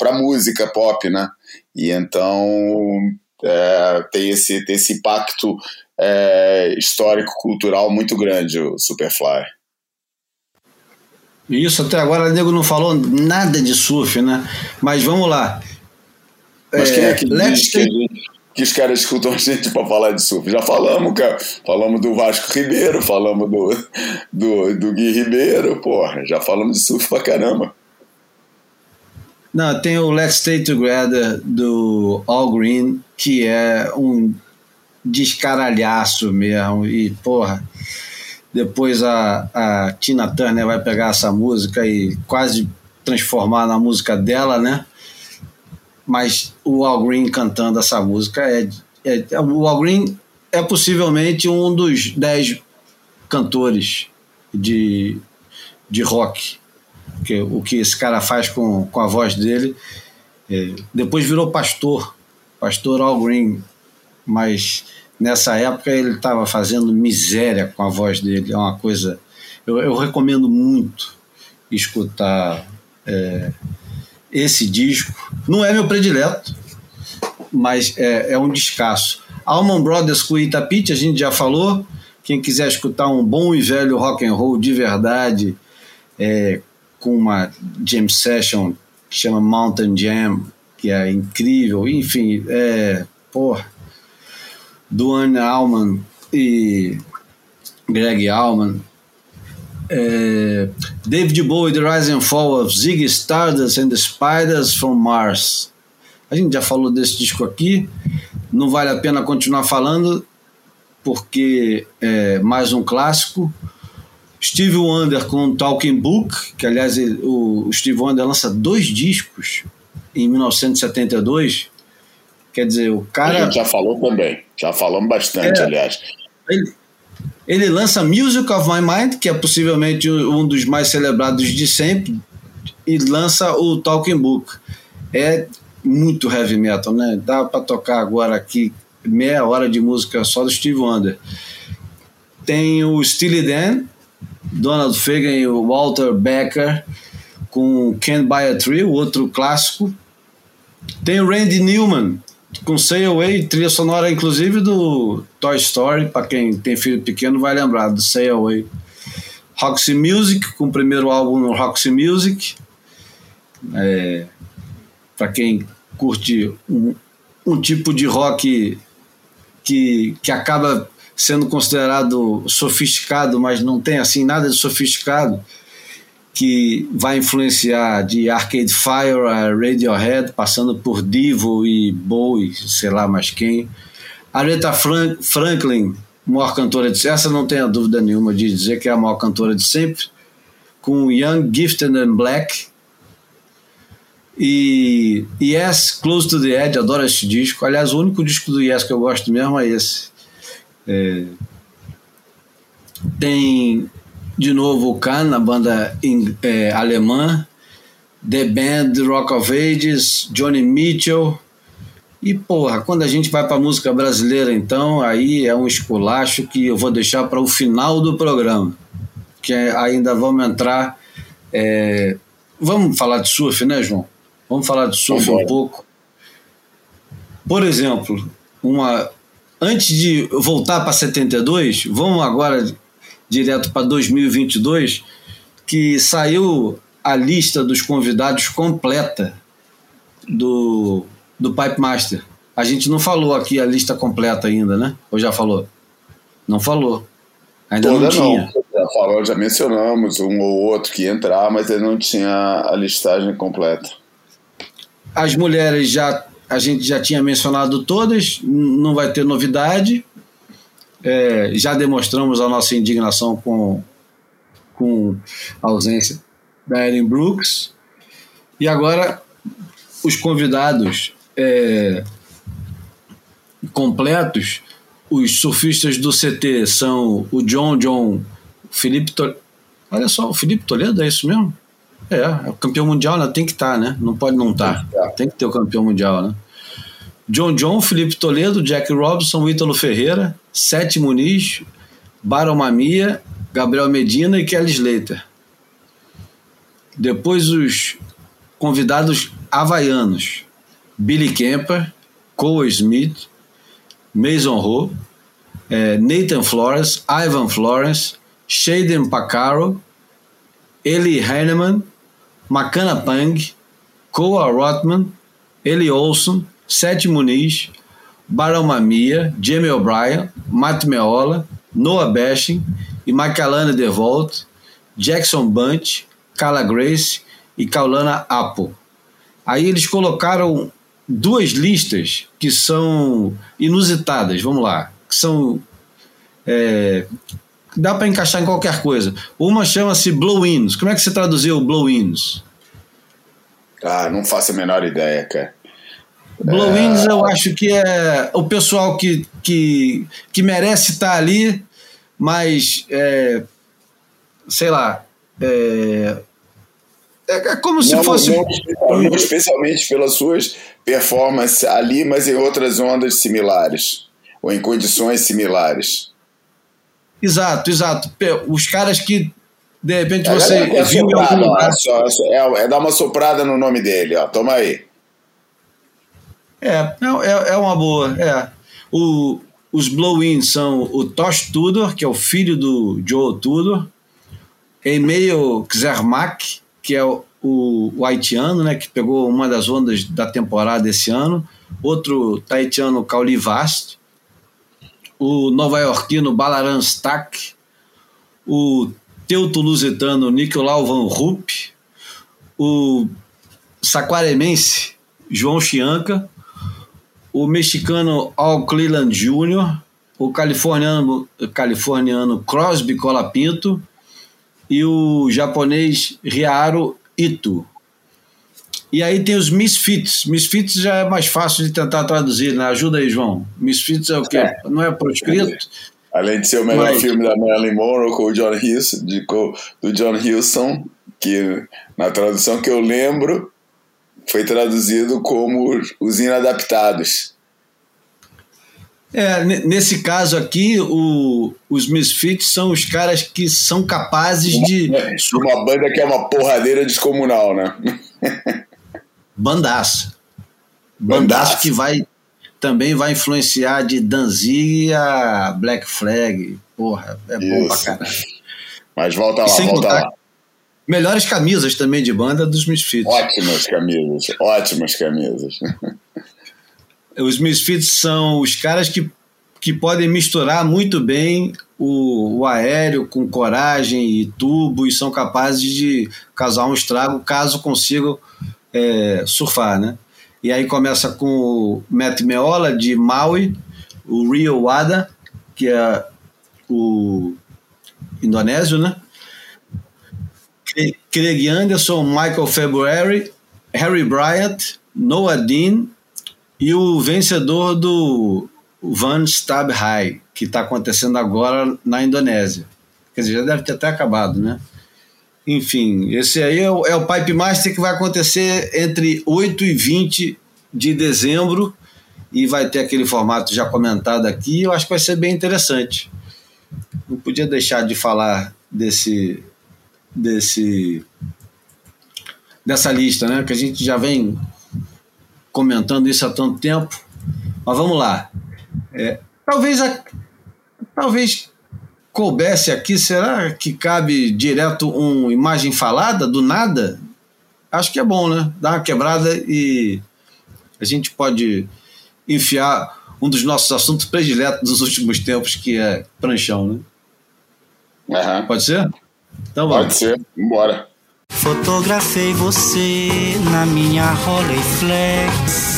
a música pop, né? E então é, tem, esse, tem esse impacto é, histórico-cultural muito grande, o Superfly. Isso, até agora o nego não falou nada de surf, né? Mas vamos lá. Mas quem é que diz que, gente, que, os caras escutam a gente para falar de surf? Já falamos, cara. Falamos do Vasco Ribeiro, falamos do, do, do Gui Ribeiro, porra. Já falamos de surf pra caramba. Não, tem o Let's Stay Together do All Green, que é um descaralhaço mesmo. E, porra, depois a, a Tina Turner vai pegar essa música e quase transformar na música dela, né? Mas o Al Green cantando essa música é, é, é o Al Green é possivelmente um dos dez cantores de, de rock que o que esse cara faz com, com a voz dele é, depois virou pastor pastor Al Green mas nessa época ele estava fazendo miséria com a voz dele. É uma coisa. Eu, eu recomendo muito escutar é, esse disco. Não é meu predileto, mas é, é um descasso. Alman Brothers com Itapite, a gente já falou. Quem quiser escutar um bom e velho rock and roll de verdade, é, com uma jam session que chama Mountain Jam, que é incrível. Enfim, é, porra, Duane Allman e Greg Allman. É, David Bowie, The Rise and Fall of Ziggy Stardust and the Spiders from Mars. A gente já falou desse disco aqui, não vale a pena continuar falando, porque é mais um clássico. Steve Wonder com Talking Book, que aliás o Steve Wonder lança dois discos em 1972. Quer dizer, o cara. A gente já falou também. Já falamos bastante, é, aliás. Ele, ele lança Music of My Mind, que é possivelmente um dos mais celebrados de sempre, e lança o Talking Book. É muito heavy metal, né? Dá para tocar agora aqui meia hora de música só do Steve Wonder. Tem o Steely Dan, Donald Fagen e o Walter Becker com Can't Buy a Tree, outro clássico. Tem o Randy Newman, com Say Away, trilha sonora inclusive do Toy Story, para quem tem filho pequeno vai lembrar do Say Away. Roxy Music, com o primeiro álbum no Roxy Music. É, para quem curte um, um tipo de rock que, que acaba sendo considerado sofisticado, mas não tem assim nada de sofisticado que vai influenciar de Arcade Fire a Radiohead, passando por Divo e Bowie, sei lá mais quem. Aretha Frank, Franklin, maior cantora de essa não tenho dúvida nenhuma de dizer que é a maior cantora de sempre, com Young, Gifted and Black. E Yes, Close to the Edge, adoro esse disco. Aliás, o único disco do Yes que eu gosto mesmo é esse. É... Tem de novo o Kahn, a banda é, alemã, The Band, Rock of Ages, Johnny Mitchell. E porra, quando a gente vai para música brasileira, então, aí é um esculacho que eu vou deixar para o final do programa, que é, ainda vamos entrar. É, vamos falar de surf, né, João? Vamos falar de surf um pouco. Por exemplo, uma antes de voltar para 72, vamos agora direto para 2022, que saiu a lista dos convidados completa do, do Pipe Master. A gente não falou aqui a lista completa ainda, né? Ou já falou? Não falou. Ainda Toda não tinha. Não. Já falou, já mencionamos um ou outro que ia entrar, mas ele não tinha a listagem completa. As mulheres já a gente já tinha mencionado todas, não vai ter novidade. É, já demonstramos a nossa indignação com, com a ausência da Erin Brooks. E agora os convidados é, completos, os surfistas do CT são o John John, Felipe Toledo. Olha só, o Felipe Toledo, é isso mesmo? É, é o campeão mundial né? tem que estar, tá, né? Não pode não estar. Tá. Tem que ter o campeão mundial, né? John John, Felipe Toledo, Jack Robinson, Ítalo Ferreira, Sete Muniz, Baron Mamia, Gabriel Medina e Kelly Slater. Depois os convidados havaianos: Billy Kemper, Cole Smith, Mason Ho, é, Nathan Flores, Ivan Flores, Shaden Pacaro, Eli Heinemann, Makana Pang, Koa Rotman, Eli Olson, Seth Muniz, Barão Mamia, Jamie O'Brien, Matt Meola, Noah Bashing e Macalana DeVolt, Jackson Bunch, Carla Grace e Kaulana Apple. Aí eles colocaram duas listas que são inusitadas, vamos lá, que são é, dá para encaixar em qualquer coisa. Uma chama-se blow-ins. Como é que você traduziu blow-ins? Ah, não faço a menor ideia, cara. Blow-ins é... eu acho que é o pessoal que, que, que merece estar ali, mas é, sei lá, é, é, é como se não, fosse. Não, não, especialmente pelas suas performances ali, mas em outras ondas similares, ou em condições similares. Exato, exato. Os caras que de repente é, você é viu em algum lugar. Só, é, é, dar uma soprada no nome dele, ó. Toma aí. É, é, é uma boa. É. O, os blow-ins são o Tosh Tudor, que é o filho do Joe Tudor, Emil Zermack, que é o, o, haitiano, né, que pegou uma das ondas da temporada esse ano, outro taitiano Caulivast, o nova-iorquino Balaran Stack, o teuto-lusitano Nicolau Van Rupp, o saquaremense João Chianca, o mexicano Al Cleland Jr., o californiano, californiano Crosby Colapinto e o japonês Riaro Ito. E aí tem os Misfits. Misfits já é mais fácil de tentar traduzir, né? Ajuda aí, João. Misfits é o quê? É. Não é proscrito? Além de ser o melhor Mas... filme da Marilyn Monroe com o John Huston, de, do John Huston, que na tradução que eu lembro foi traduzido como Os Inadaptados. É, nesse caso aqui, o, os Misfits são os caras que são capazes de. Uma banda que é uma porradeira descomunal, né? Bandaça. Bandaça que vai também vai influenciar de Danzig a Black Flag. Porra, é bom pra caralho. Mas volta lá, volta contar, lá. Melhores camisas também de banda dos Misfits. Ótimas camisas, ótimas camisas. Os Misfits são os caras que, que podem misturar muito bem o, o aéreo com coragem e tubo e são capazes de causar um estrago caso consigam é, surfar, né? E aí começa com o Matt Meola de Maui, o Rio Wada, que é o indonésio, né? Craig Anderson, Michael February, Harry Bryant, Noah Dean e o vencedor do Van Stab High, que está acontecendo agora na Indonésia. Quer dizer, já deve ter até acabado, né? Enfim, esse aí é o, é o Pipe Master que vai acontecer entre 8 e 20 de dezembro e vai ter aquele formato já comentado aqui. Eu acho que vai ser bem interessante. Não podia deixar de falar desse desse dessa lista, né? Que a gente já vem comentando isso há tanto tempo. Mas vamos lá. É, talvez, a, talvez coubesse aqui, será que cabe direto uma imagem falada do nada? Acho que é bom, né? Dar uma quebrada e a gente pode enfiar um dos nossos assuntos prediletos dos últimos tempos, que é pranchão, né? Uhum. Pode ser? Então vamos. Pode ser, bora. Fotografei você na minha Rolleiflex.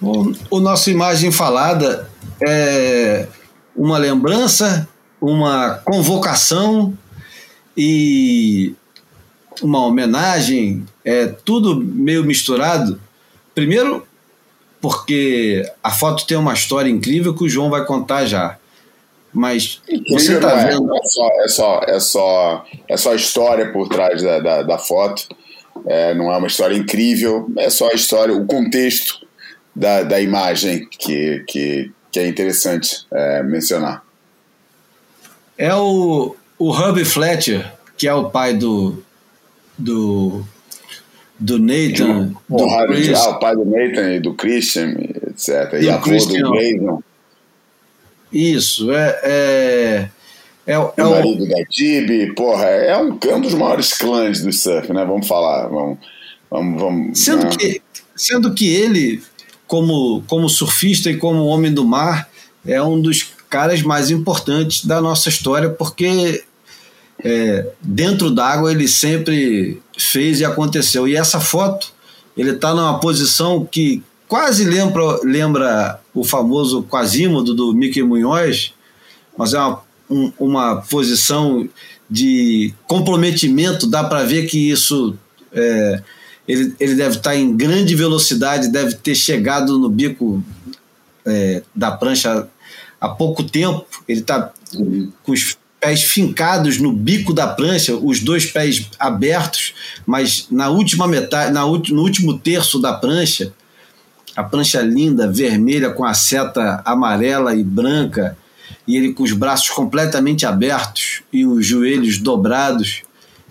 O, o nosso imagem falada é uma lembrança, uma convocação e uma homenagem, é tudo meio misturado. Primeiro, porque a foto tem uma história incrível que o João vai contar já. Mas você está é. vendo. É só, é, só, é, só, é só a história por trás da, da, da foto. É, não é uma história incrível, é só a história, o contexto da, da imagem que, que, que é interessante é, mencionar. É o, o Hub Fletcher, que é o pai do, do, do Nathan. O, do ah, o pai do Nathan e do Christian, etc. E, E o a Christian. do Grayson, Isso, é. é, é, o- é o o, marido da Tibi, porra, é um, é um dos maiores clãs do surf, né? Vamos falar, vamos. vamos, vamos Sendo né? que, sendo que ele, como, como surfista e como homem do mar, é um dos caras mais importantes da nossa história, porque é, dentro d'água ele sempre fez e aconteceu. E essa foto, ele está numa posição que quase lembra, lembra o famoso Quasímodo do Mickey Munhoz, mas é uma, um- uma posição de comprometimento, dá para ver que isso é, ele, ele deve estar em grande velocidade, deve ter chegado no bico é, da prancha há pouco tempo. Ele está com os pés fincados no bico da prancha, os dois pés abertos, mas na última metade, na no último terço da prancha, a prancha linda, vermelha, com a seta amarela e branca, e ele com os braços completamente abertos e os joelhos dobrados.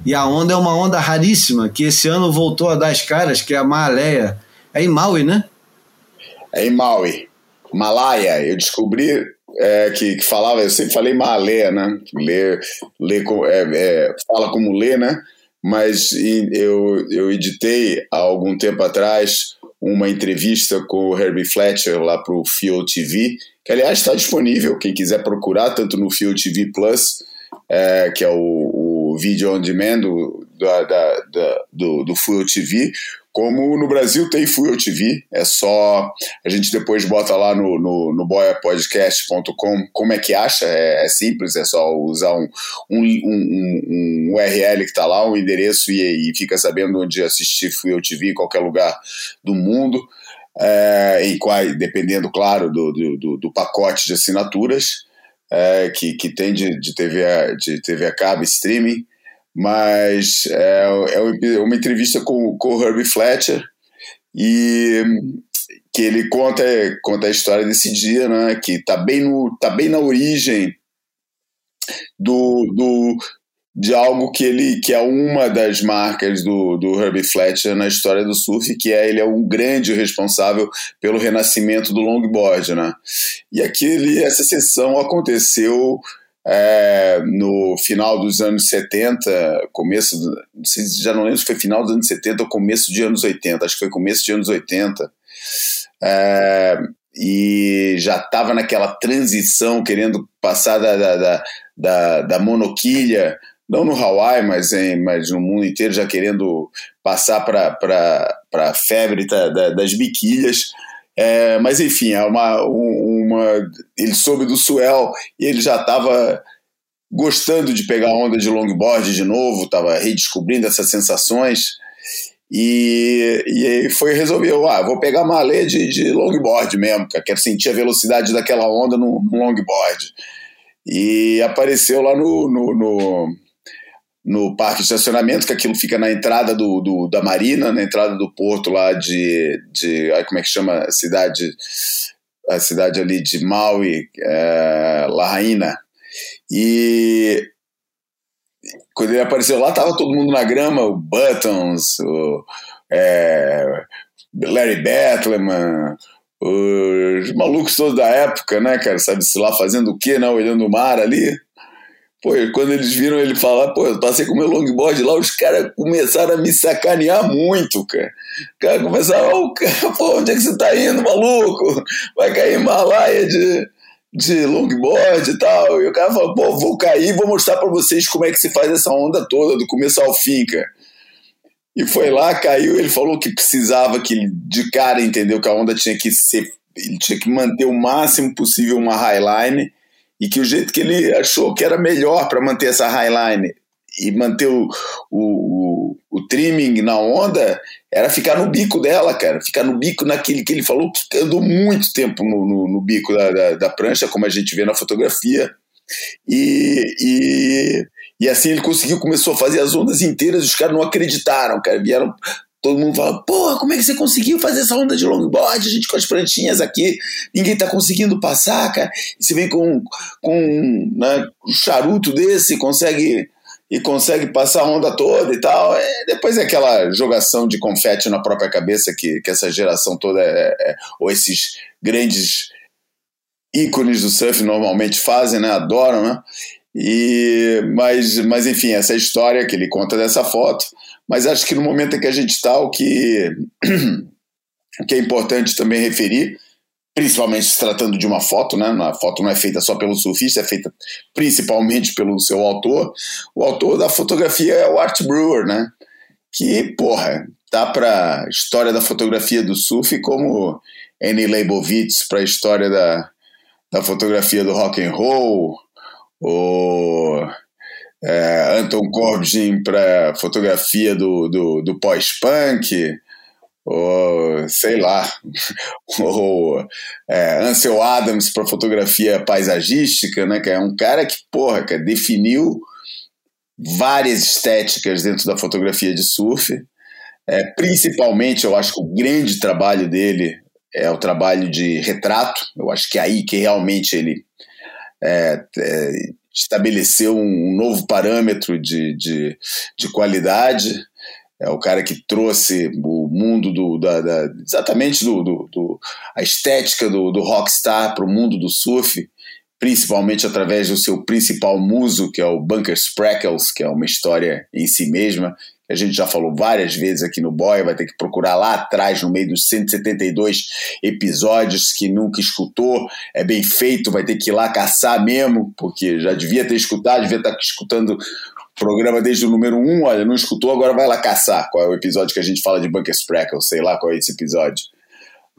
E a onda é uma onda raríssima, que esse ano voltou a dar as caras, que é a Maaleia. É em Maui, né? É em Maui, Malaya. Eu descobri é, que, que falava, eu sempre falei Malé, né? Lê, lê, é, é, fala como lê, né? Mas eu, eu editei há algum tempo atrás uma entrevista com o Herbie Fletcher lá para o Field TV, que aliás está disponível, quem quiser procurar, tanto no Field TV Plus, é, que é o, o vídeo on demand do, da, da, da- do, do Fuel TV, como no Brasil tem Fuel TV, é só a gente depois bota lá no, no, no boiapodcast.com como é que acha, é, é simples, é só usar um, um, um, um URL que está lá, um endereço e, e fica sabendo onde assistir Fuel TV em qualquer lugar do mundo. É, em qual, dependendo, claro, do, do, do- pacote de assinaturas é, que, que tem de, de, TV, de TV a cabo, streaming, mas é, é uma entrevista com, com o Herbie Fletcher e que ele conta, conta a história desse dia, né, que tá bem, no, tá bem na origem do, do, de algo que ele que é uma das marcas do, do Herbie Fletcher na história do surf, que é ele é um grande responsável pelo renascimento do longboard, né? E aquele essa sessão aconteceu é, no final dos anos 70, começo, já não lembro se foi final dos anos 70 ou começo de anos 80, acho que foi começo de anos 80. É, e já estava naquela transição, querendo passar da, da, da, da, da monoquilha, não no Hawaii, mas, em, mas no mundo inteiro, já querendo passar para a febre da, da, das biquilhas. É, mas enfim, é uma, um- uma, ele soube do Suel e ele já estava gostando de pegar onda de longboard de novo, estava redescobrindo essas sensações. E, e aí foi resolveu, ah, vou pegar malê de, de longboard mesmo, cara, quero sentir a velocidade daquela onda no, no longboard. E apareceu lá no, no, no, no parque de estacionamento, que aquilo fica na entrada do, do, da marina, na entrada do porto lá de, de como é que chama a cidade, a cidade ali de Maui, é, La Rainha. E quando ele apareceu lá, tava todo mundo na grama, o Buttons, o é, Larry Bettleman, os malucos todos da época, né, cara? Sabe-se lá fazendo o quê, né? Olhando o mar ali. Pô, quando eles viram ele falar, pô, eu passei com meu longboard lá, os caras começaram a me sacanear muito, cara. O cara começava, ô, cara, pô, onde é que você tá indo, maluco? Vai cair em Himalaia de, de longboard e tal. E o cara falou, pô, vou cair, vou mostrar pra vocês como é que se faz essa onda toda, do começo ao fim, cara. E foi lá, caiu, ele falou que precisava, que de cara entendeu que a onda tinha que ser, ele tinha que manter o máximo possível uma highline e que o jeito que ele achou que era melhor para manter essa highline e manter o, o, o, trimming na onda era ficar no bico dela, cara. Ficar no bico naquele que ele falou que andou muito tempo no, no, no bico da, da, da, prancha, como a gente vê na fotografia. E, e, e assim ele conseguiu, começou a fazer as ondas inteiras, os caras não acreditaram, cara. Vieram Todo mundo fala, porra, como é que você conseguiu fazer essa onda de longboard? A gente com as pranchinhas aqui, ninguém tá conseguindo passar, cara. E você vem com, com né, um charuto desse, consegue e consegue passar a onda toda e tal. É, depois é aquela jogação de confete na própria cabeça que, que essa geração toda, é, é, ou esses grandes ícones do surf normalmente fazem, né? Adoram, né? E, mas, mas enfim, essa história que ele conta dessa foto. Mas acho que no momento em que a gente está, o que, que é importante também referir principalmente se tratando de uma foto, né? A foto não é feita só pelo surfista, é feita principalmente pelo seu autor. O autor da fotografia é o Art Brewer, né? Que, porra, tá para história da fotografia do surf como Annie Leibovitz para a história da, da fotografia do rock and roll, ou é, Anton Corbijn para fotografia do, do, do pós-punk, ou sei lá, ou é, Ansel Adams para fotografia paisagística, né, que é um cara que, porra, que definiu várias estéticas dentro da fotografia de surf. É, principalmente, eu acho que o grande trabalho dele é o trabalho de retrato. Eu acho que é aí que realmente ele é, é, estabeleceu um, novo parâmetro de, de, de qualidade. É o cara que trouxe o mundo do, da, da exatamente do, do, do, a estética do, do rockstar para o mundo do surf, principalmente através do seu principal muso, que é o Bunker Spreckles, que é uma história em si mesma, a gente já falou várias vezes aqui no Boy, vai ter que procurar lá atrás, no meio dos 172 episódios que nunca escutou, é bem feito, vai ter que ir lá caçar mesmo, porque já devia ter escutado, devia estar escutando programa desde o número 1, um, olha, não escutou, agora vai lá caçar qual é o episódio que a gente fala de Bunker Sprackle, sei lá qual é esse episódio.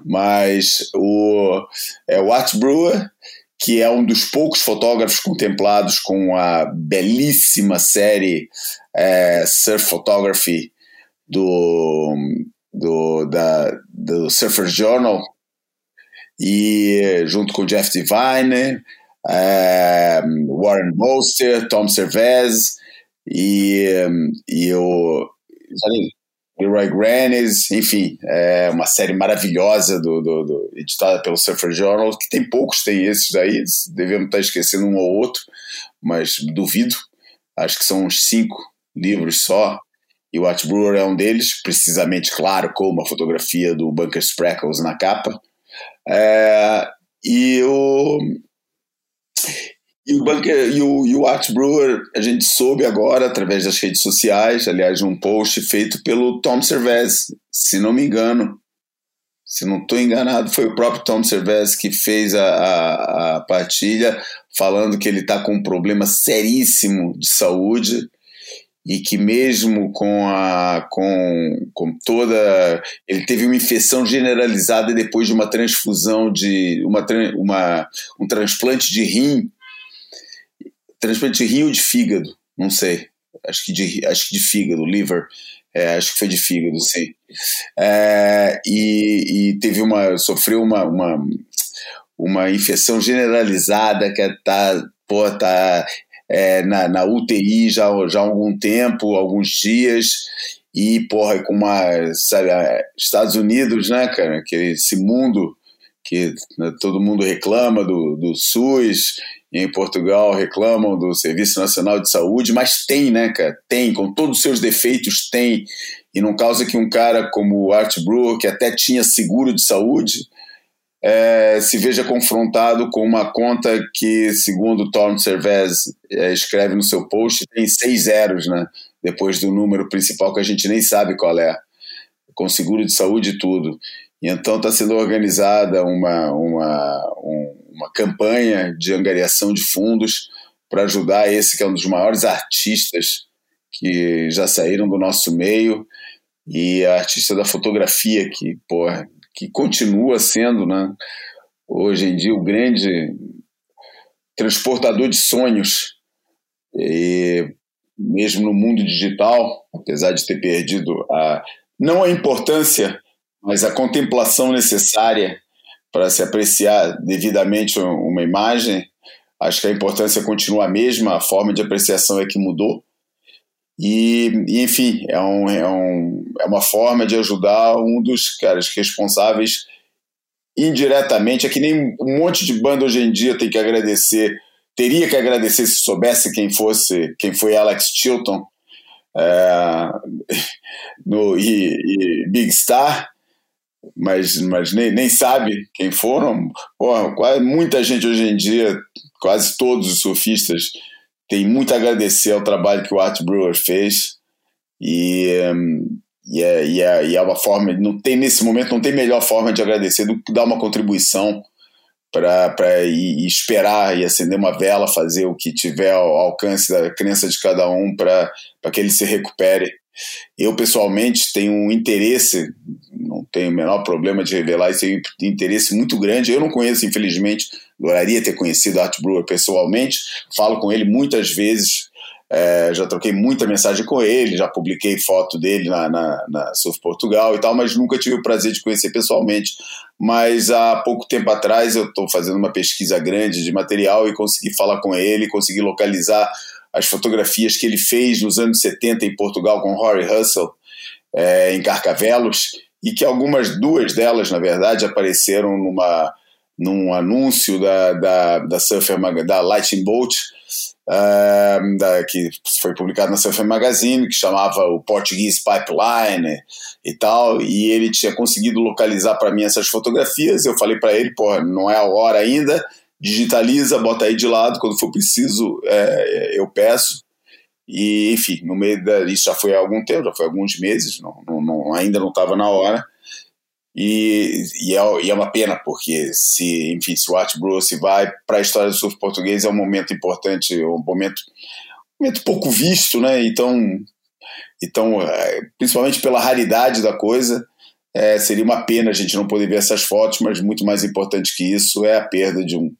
Mas o, é o Brewer, que é um dos poucos fotógrafos contemplados com a belíssima série é, Surf Photography do, do, da, do Surfer Journal, e junto com Jeff Divine, é, Warren Bolster, Tom Cervez, e, e o Leroy Grannis, enfim, é uma série maravilhosa do, do, do, editada pelo Surfer Journal, que tem poucos, tem esses aí, devemos estar esquecendo um ou outro, mas duvido, acho que são uns cinco livros só, e o Watch Brewer é um deles, precisamente, claro, com uma fotografia do Bunker Spreckles na capa, é, e o e o, Bunker, e, o, e o Art Brewer, a gente soube agora, através das redes sociais, aliás, um post feito pelo Tom Cervez, se não me engano. Se não estou enganado, foi o próprio Tom Cervez que fez a, a, a partilha falando que ele está com um problema seríssimo de saúde e que mesmo com a com, com toda ele teve uma infecção generalizada depois de uma transfusão de uma, uma um transplante de rim transplante de rim ou de fígado, não sei. Acho que de, acho que de fígado, liver. É, acho que foi de fígado, sim. É, e, e, teve uma. sofreu uma, uma, uma infecção generalizada que tá, pô, tá é, na, na UTI já, já há algum tempo, alguns dias, e, porra, com uma. Sabe, Estados Unidos, né, cara? Que esse mundo que né, todo mundo reclama do, do SUS em Portugal reclamam do Serviço Nacional de Saúde, mas tem, né, cara? Tem, com todos os seus defeitos, tem. E não causa que um cara como o Art Brewer, que até tinha seguro de saúde, é, se veja confrontado com uma conta que, segundo Tom Cervez é, escreve no seu post, tem seis zeros, né? Depois do número principal que a gente nem sabe qual é. Com seguro de saúde e tudo. E então está sendo organizada uma, uma, um, uma campanha de angariação de fundos para ajudar esse que é um dos maiores artistas que já saíram do nosso meio. E a artista da fotografia que, porra, que continua sendo, né, hoje em dia o grande transportador de sonhos. E mesmo no mundo digital, apesar de ter perdido a, não a importância, mas a contemplação necessária para se apreciar devidamente uma imagem, acho que a importância continua a mesma, a forma de apreciação é que mudou. E, e enfim, é, um, é, um, é uma forma de ajudar um dos caras responsáveis indiretamente. É que nem um monte de banda hoje em dia tem que agradecer, teria que agradecer se soubesse quem fosse, quem foi Alex Chilton é, no, e, e, Big Star, mas, mas nem, nem sabe quem foram. Porra, quase, muita gente hoje em dia, quase todos os surfistas tem muito a agradecer ao trabalho que o Art Brewer fez e, e, é, e, é, e é uma forma, não tem nesse momento, não tem melhor forma de agradecer do que dar uma contribuição para esperar e acender uma vela, fazer o que tiver ao alcance da crença de cada um para que ele se recupere. Eu, pessoalmente, tenho um interesse, não tenho o menor problema de revelar esse interesse muito grande. Eu não conheço, infelizmente, adoraria ter conhecido Art Brewer pessoalmente, falo com ele muitas vezes, é, já troquei muita mensagem com ele, já publiquei foto dele na, na, na Surf Portugal e tal, mas nunca tive o prazer de conhecer pessoalmente. Mas há pouco tempo atrás eu estou fazendo uma pesquisa grande de material e consegui falar com ele, consegui localizar as fotografias que ele fez nos anos 70 em Portugal com Rory Russell, é, em Carcavelos, e que algumas, duas delas, na verdade, apareceram numa num anúncio da, da, da Surfer da Lightning Bolt, uh, da, que foi publicado na Surfer Magazine, que chamava o Portuguese Pipeline e tal, e ele tinha conseguido localizar para mim essas fotografias. Eu falei para ele, pô, não é a hora ainda, digitaliza, bota aí de lado, quando for preciso é, eu peço. E, enfim, no meio da. Isso já foi há algum tempo, já foi alguns meses, não, não, não ainda não estava na hora. E, e, é, e, é, uma pena, porque se, enfim, se o Art Bruce vai para a história do surf português, é um momento importante, um momento, um momento pouco visto, né? Então, então é, principalmente pela raridade da coisa, é, seria uma pena a gente não poder ver essas fotos, mas muito mais importante que isso é a perda de um,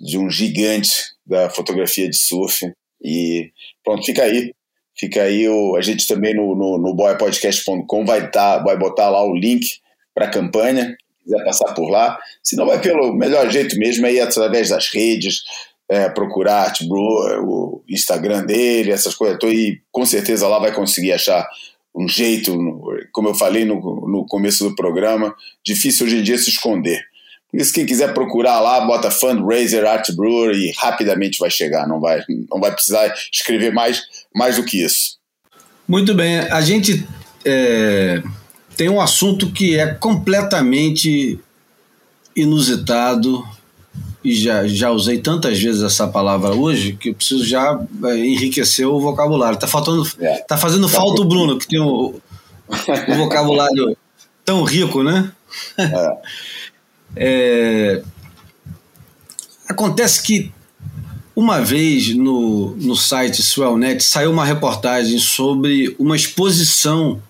de um gigante da fotografia de surf. E pronto, fica aí. Fica aí, o, a gente também no, no, no boypodcast.com vai, tá, vai botar lá o link para a campanha, quiser passar por lá. Se não, vai pelo melhor jeito mesmo, aí através das redes, é, procurar Brewer, o Instagram dele, essas coisas. Tô, e com certeza lá vai conseguir achar um jeito, como eu falei no, no começo do programa, difícil hoje em dia se esconder. Isso, quem quiser procurar lá, bota Fundraiser Art Brewer e rapidamente vai chegar, não vai, não vai precisar escrever mais, mais do que isso. Muito bem, a gente é, tem um assunto que é completamente inusitado e já, já usei tantas vezes essa palavra hoje que eu preciso já é, enriquecer o vocabulário. Tá faltando, é. tá fazendo tá falta o Bruno que tem o, o vocabulário tão rico, né? É. é, acontece que uma vez no, no site Swellnet saiu uma reportagem sobre uma exposição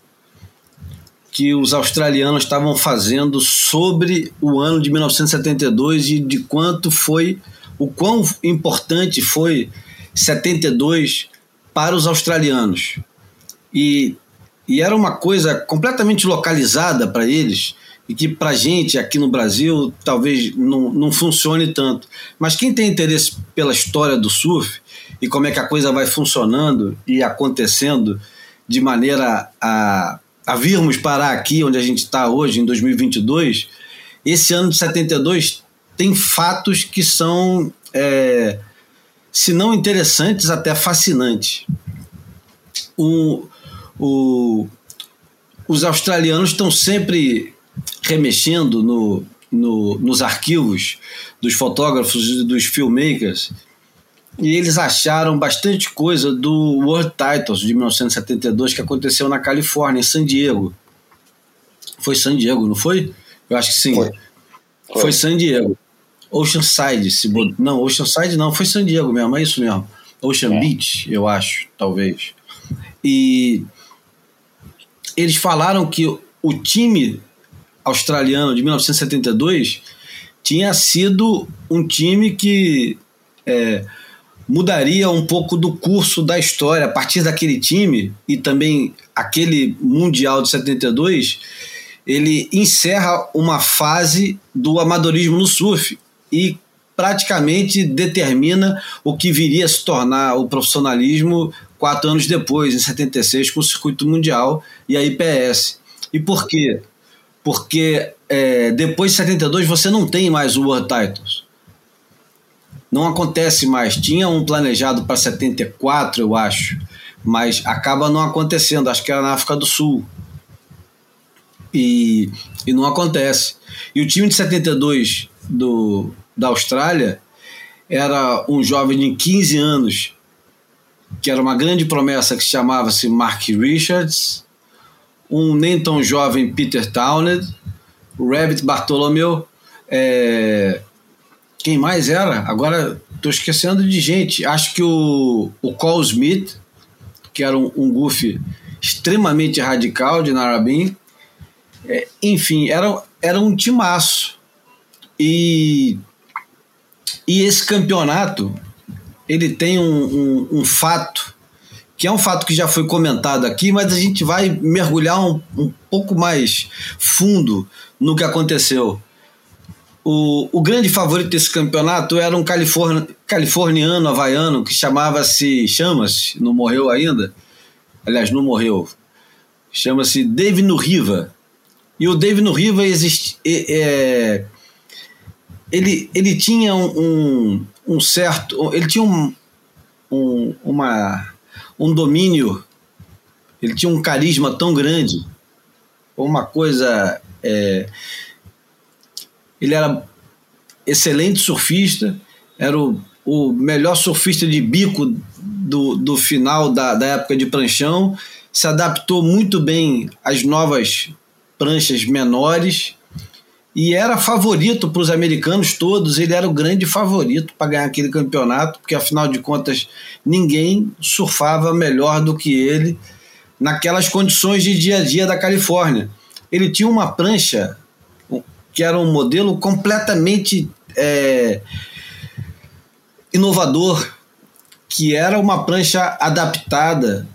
que os australianos estavam fazendo sobre o ano de 1972 e de quanto foi, o quão importante foi 72 para os australianos. E, e era uma coisa completamente localizada para eles e que para gente aqui no Brasil talvez não, não funcione tanto. Mas quem tem interesse pela história do surf e como é que a coisa vai funcionando e acontecendo de maneira a a virmos parar aqui onde a gente está hoje, em 2022, esse ano de 72 tem fatos que são, é, se não interessantes, até fascinantes. O, o, os australianos estão sempre remexendo no, no, nos arquivos dos fotógrafos e dos filmmakers e eles acharam bastante coisa do World Titles de 1972 que aconteceu na Califórnia, em San Diego. Foi San Diego, não foi? Eu acho que sim. Foi, foi. foi San Diego. Oceanside, se bod... não, Oceanside não, foi San Diego mesmo, é isso mesmo. Ocean é. Beach, eu acho, talvez. E eles falaram que o time australiano de 1972 tinha sido um time que é, mudaria um pouco do curso da história a partir daquele time e também aquele Mundial de 72. Ele encerra uma fase do amadorismo no surf e praticamente determina o que viria a se tornar o profissionalismo quatro anos depois, em 76, com o circuito mundial e a IPS. E por quê? Porque é, depois de 72 você não tem mais o World Titles. Não acontece mais. Tinha um planejado para 74, eu acho, mas acaba não acontecendo. Acho que era na África do Sul. E, e não acontece. E o time de 72 do, da Austrália era um jovem de 15 anos, que era uma grande promessa que chamava-se Mark Richards, um nem tão jovem Peter Townend, o Rabbit Bartholomew, é, quem mais era? Agora estou esquecendo de gente. Acho que o, o Cole Smith, que era um, um goofy extremamente radical de Narabim. É, enfim, era, era um timaço. E, e esse campeonato, ele tem um, um, um, fato, que é um fato que já foi comentado aqui, mas a gente vai mergulhar um, um pouco mais fundo no que aconteceu. O, o grande favorito desse campeonato era um californ, californiano havaiano que chamava-se, chama-se, não morreu ainda, aliás, não morreu, chama-se Dave Nuriva. E o Dave Nuriva existe, é, ele, ele tinha um, um certo, ele tinha um, um, uma, um domínio, ele tinha um carisma tão grande, uma coisa é, ele era excelente surfista, era o, o melhor surfista de bico do, do final da, da época de pranchão, se adaptou muito bem às novas pranchas menores e era favorito para os americanos todos. Ele era o grande favorito para ganhar aquele campeonato, porque afinal de contas ninguém surfava melhor do que ele naquelas condições de dia a dia da Califórnia. Ele tinha uma prancha que era um modelo completamente é, inovador, que era uma prancha adaptada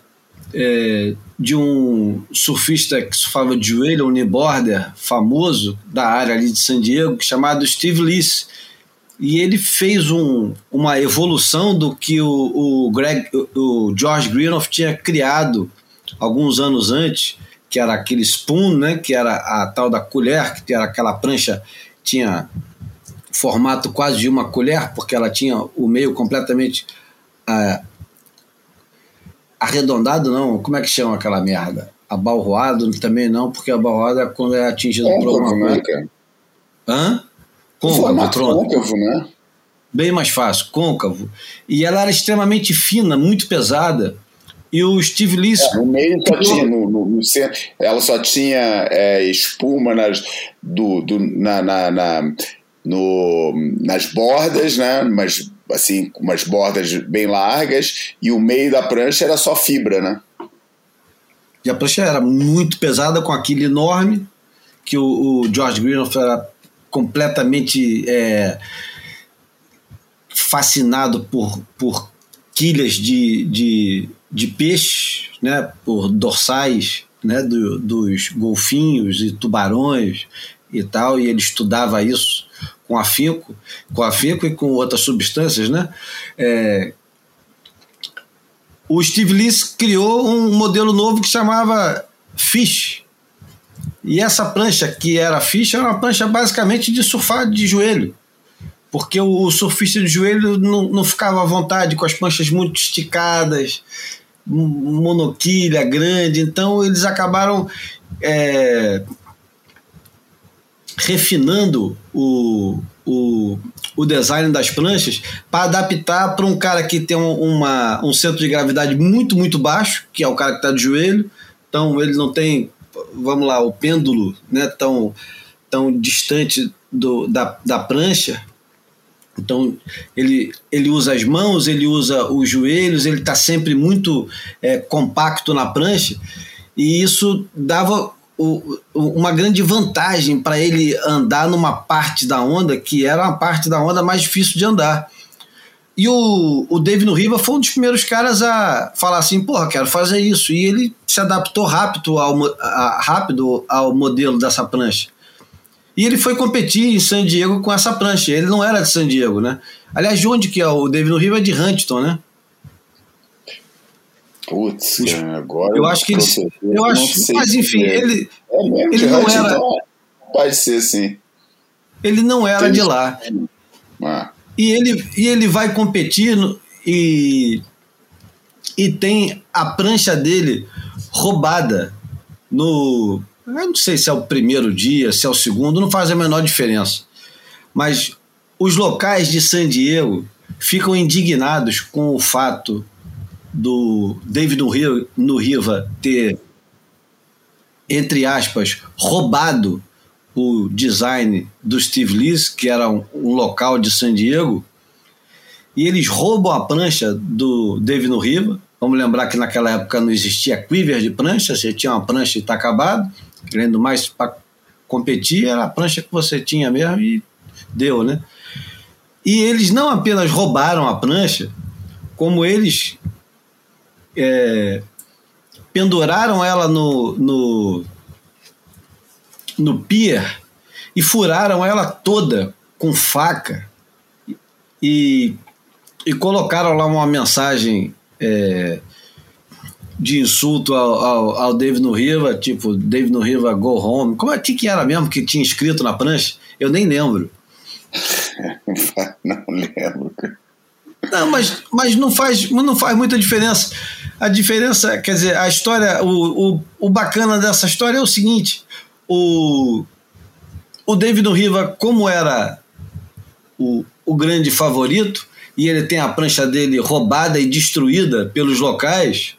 é, de um surfista que surfava de joelho, um kneeboarder famoso da área ali de San Diego, chamado Steve Lees. E ele fez um, uma evolução do que o, o, Greg, o George Greenough tinha criado alguns anos antes, que era aquele spoon, né, que era a tal da colher, que era aquela prancha, tinha formato quase de uma colher, porque ela tinha o meio completamente ah, arredondado, não, como é que chama aquela merda? Abalroado também não, porque abalroado é quando é atingido côncavo, por uma... Né, cara? Hã? Côncavo. Côncavo, né? Bem mais fácil, côncavo. E ela era extremamente fina, muito pesada, e o Steve Lee. É, no meio só tinha, no, no, no, centro, ela só tinha é, espuma nas, do, do, na, na, na, no, nas bordas, né? Mas assim, umas bordas bem largas, e o meio da prancha era só fibra, né? E a prancha era muito pesada, com aquele enorme, que o, o George Greenough era completamente é, fascinado por, por quilhas de, de de peixe, né, por dorsais né, do, dos golfinhos e tubarões e tal, e ele estudava isso com afinco, com afinco e com outras substâncias, né? É, o Steve Lee criou um modelo novo que chamava Fish. E essa prancha que era Fish era uma prancha basicamente de surfar de joelho. Porque o surfista de joelho não, não ficava à vontade com as pranchas muito esticadas, monoquilha grande, então eles acabaram é, refinando o, o, o design das pranchas para adaptar para um cara que tem uma, um centro de gravidade muito, muito baixo, que é o cara que está de joelho, então ele não tem, vamos lá, o pêndulo né, tão, tão distante do, da, da prancha, então, ele, ele usa as mãos, ele usa os joelhos, ele está sempre muito é, compacto na prancha, e isso dava o, uma grande vantagem para ele andar numa parte da onda que era uma parte da onda mais difícil de andar. e o, o David no Riva foi um dos primeiros caras a falar assim, porra, quero fazer isso. E ele se adaptou rápido ao, a- rápido ao modelo dessa prancha. E ele foi competir em San Diego com essa prancha. Ele não era de San Diego, né? Aliás, de onde que é? O David no Riva é de Huntington, né? Putz, Os- agora. Eu acho que ele. Eu acho. Mas enfim, dizer. ele, É mesmo, ele não era- Pode ser, sim. ele não era de lá. Ah, E ele, e ele vai competir no- e, e tem a prancha dele roubada no. Eu não sei se é o primeiro dia, se é o segundo, não faz a menor diferença. Mas os locais de San Diego ficam indignados com o fato do David no Rio- no Riva ter, entre aspas, roubado o design do Steve Lees, que era um, um local de San Diego, e eles roubam a prancha do David no Riva. Vamos lembrar que naquela época não existia quiver de prancha, você tinha uma prancha e está acabado. Além do mais, para competir, era a prancha que você tinha mesmo e deu, né? E eles não apenas roubaram a prancha, como eles é, penduraram ela no, no, no pier e furaram ela toda com faca e, e colocaram lá uma mensagem é, de insulto ao, ao, ao David no Riva, tipo, David no Riva go home. Como é que, era mesmo que tinha escrito na prancha? Eu nem lembro. não lembro. Não, mas, mas não, faz, não faz muita diferença. A diferença, quer dizer, a história, o, o, o bacana dessa história é o seguinte: o, o David Riva, como era o, o grande favorito, e ele tem a prancha dele roubada e destruída pelos locais,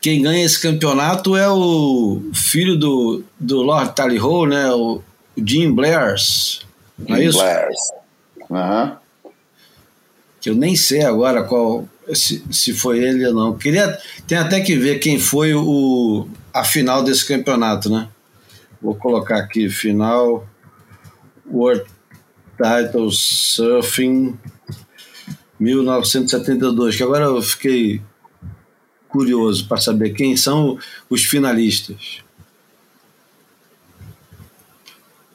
quem ganha esse campeonato é o filho do, do Lord Tallyho, né? O, Jim Blairs. Não é isso? Blairs. Aham. Que eu nem sei agora qual se, se foi ele ou não. Queria tem até que ver quem foi o a final desse campeonato, né? Vou colocar aqui final World Title Surfing 1972, que agora eu fiquei curioso para saber quem são os finalistas.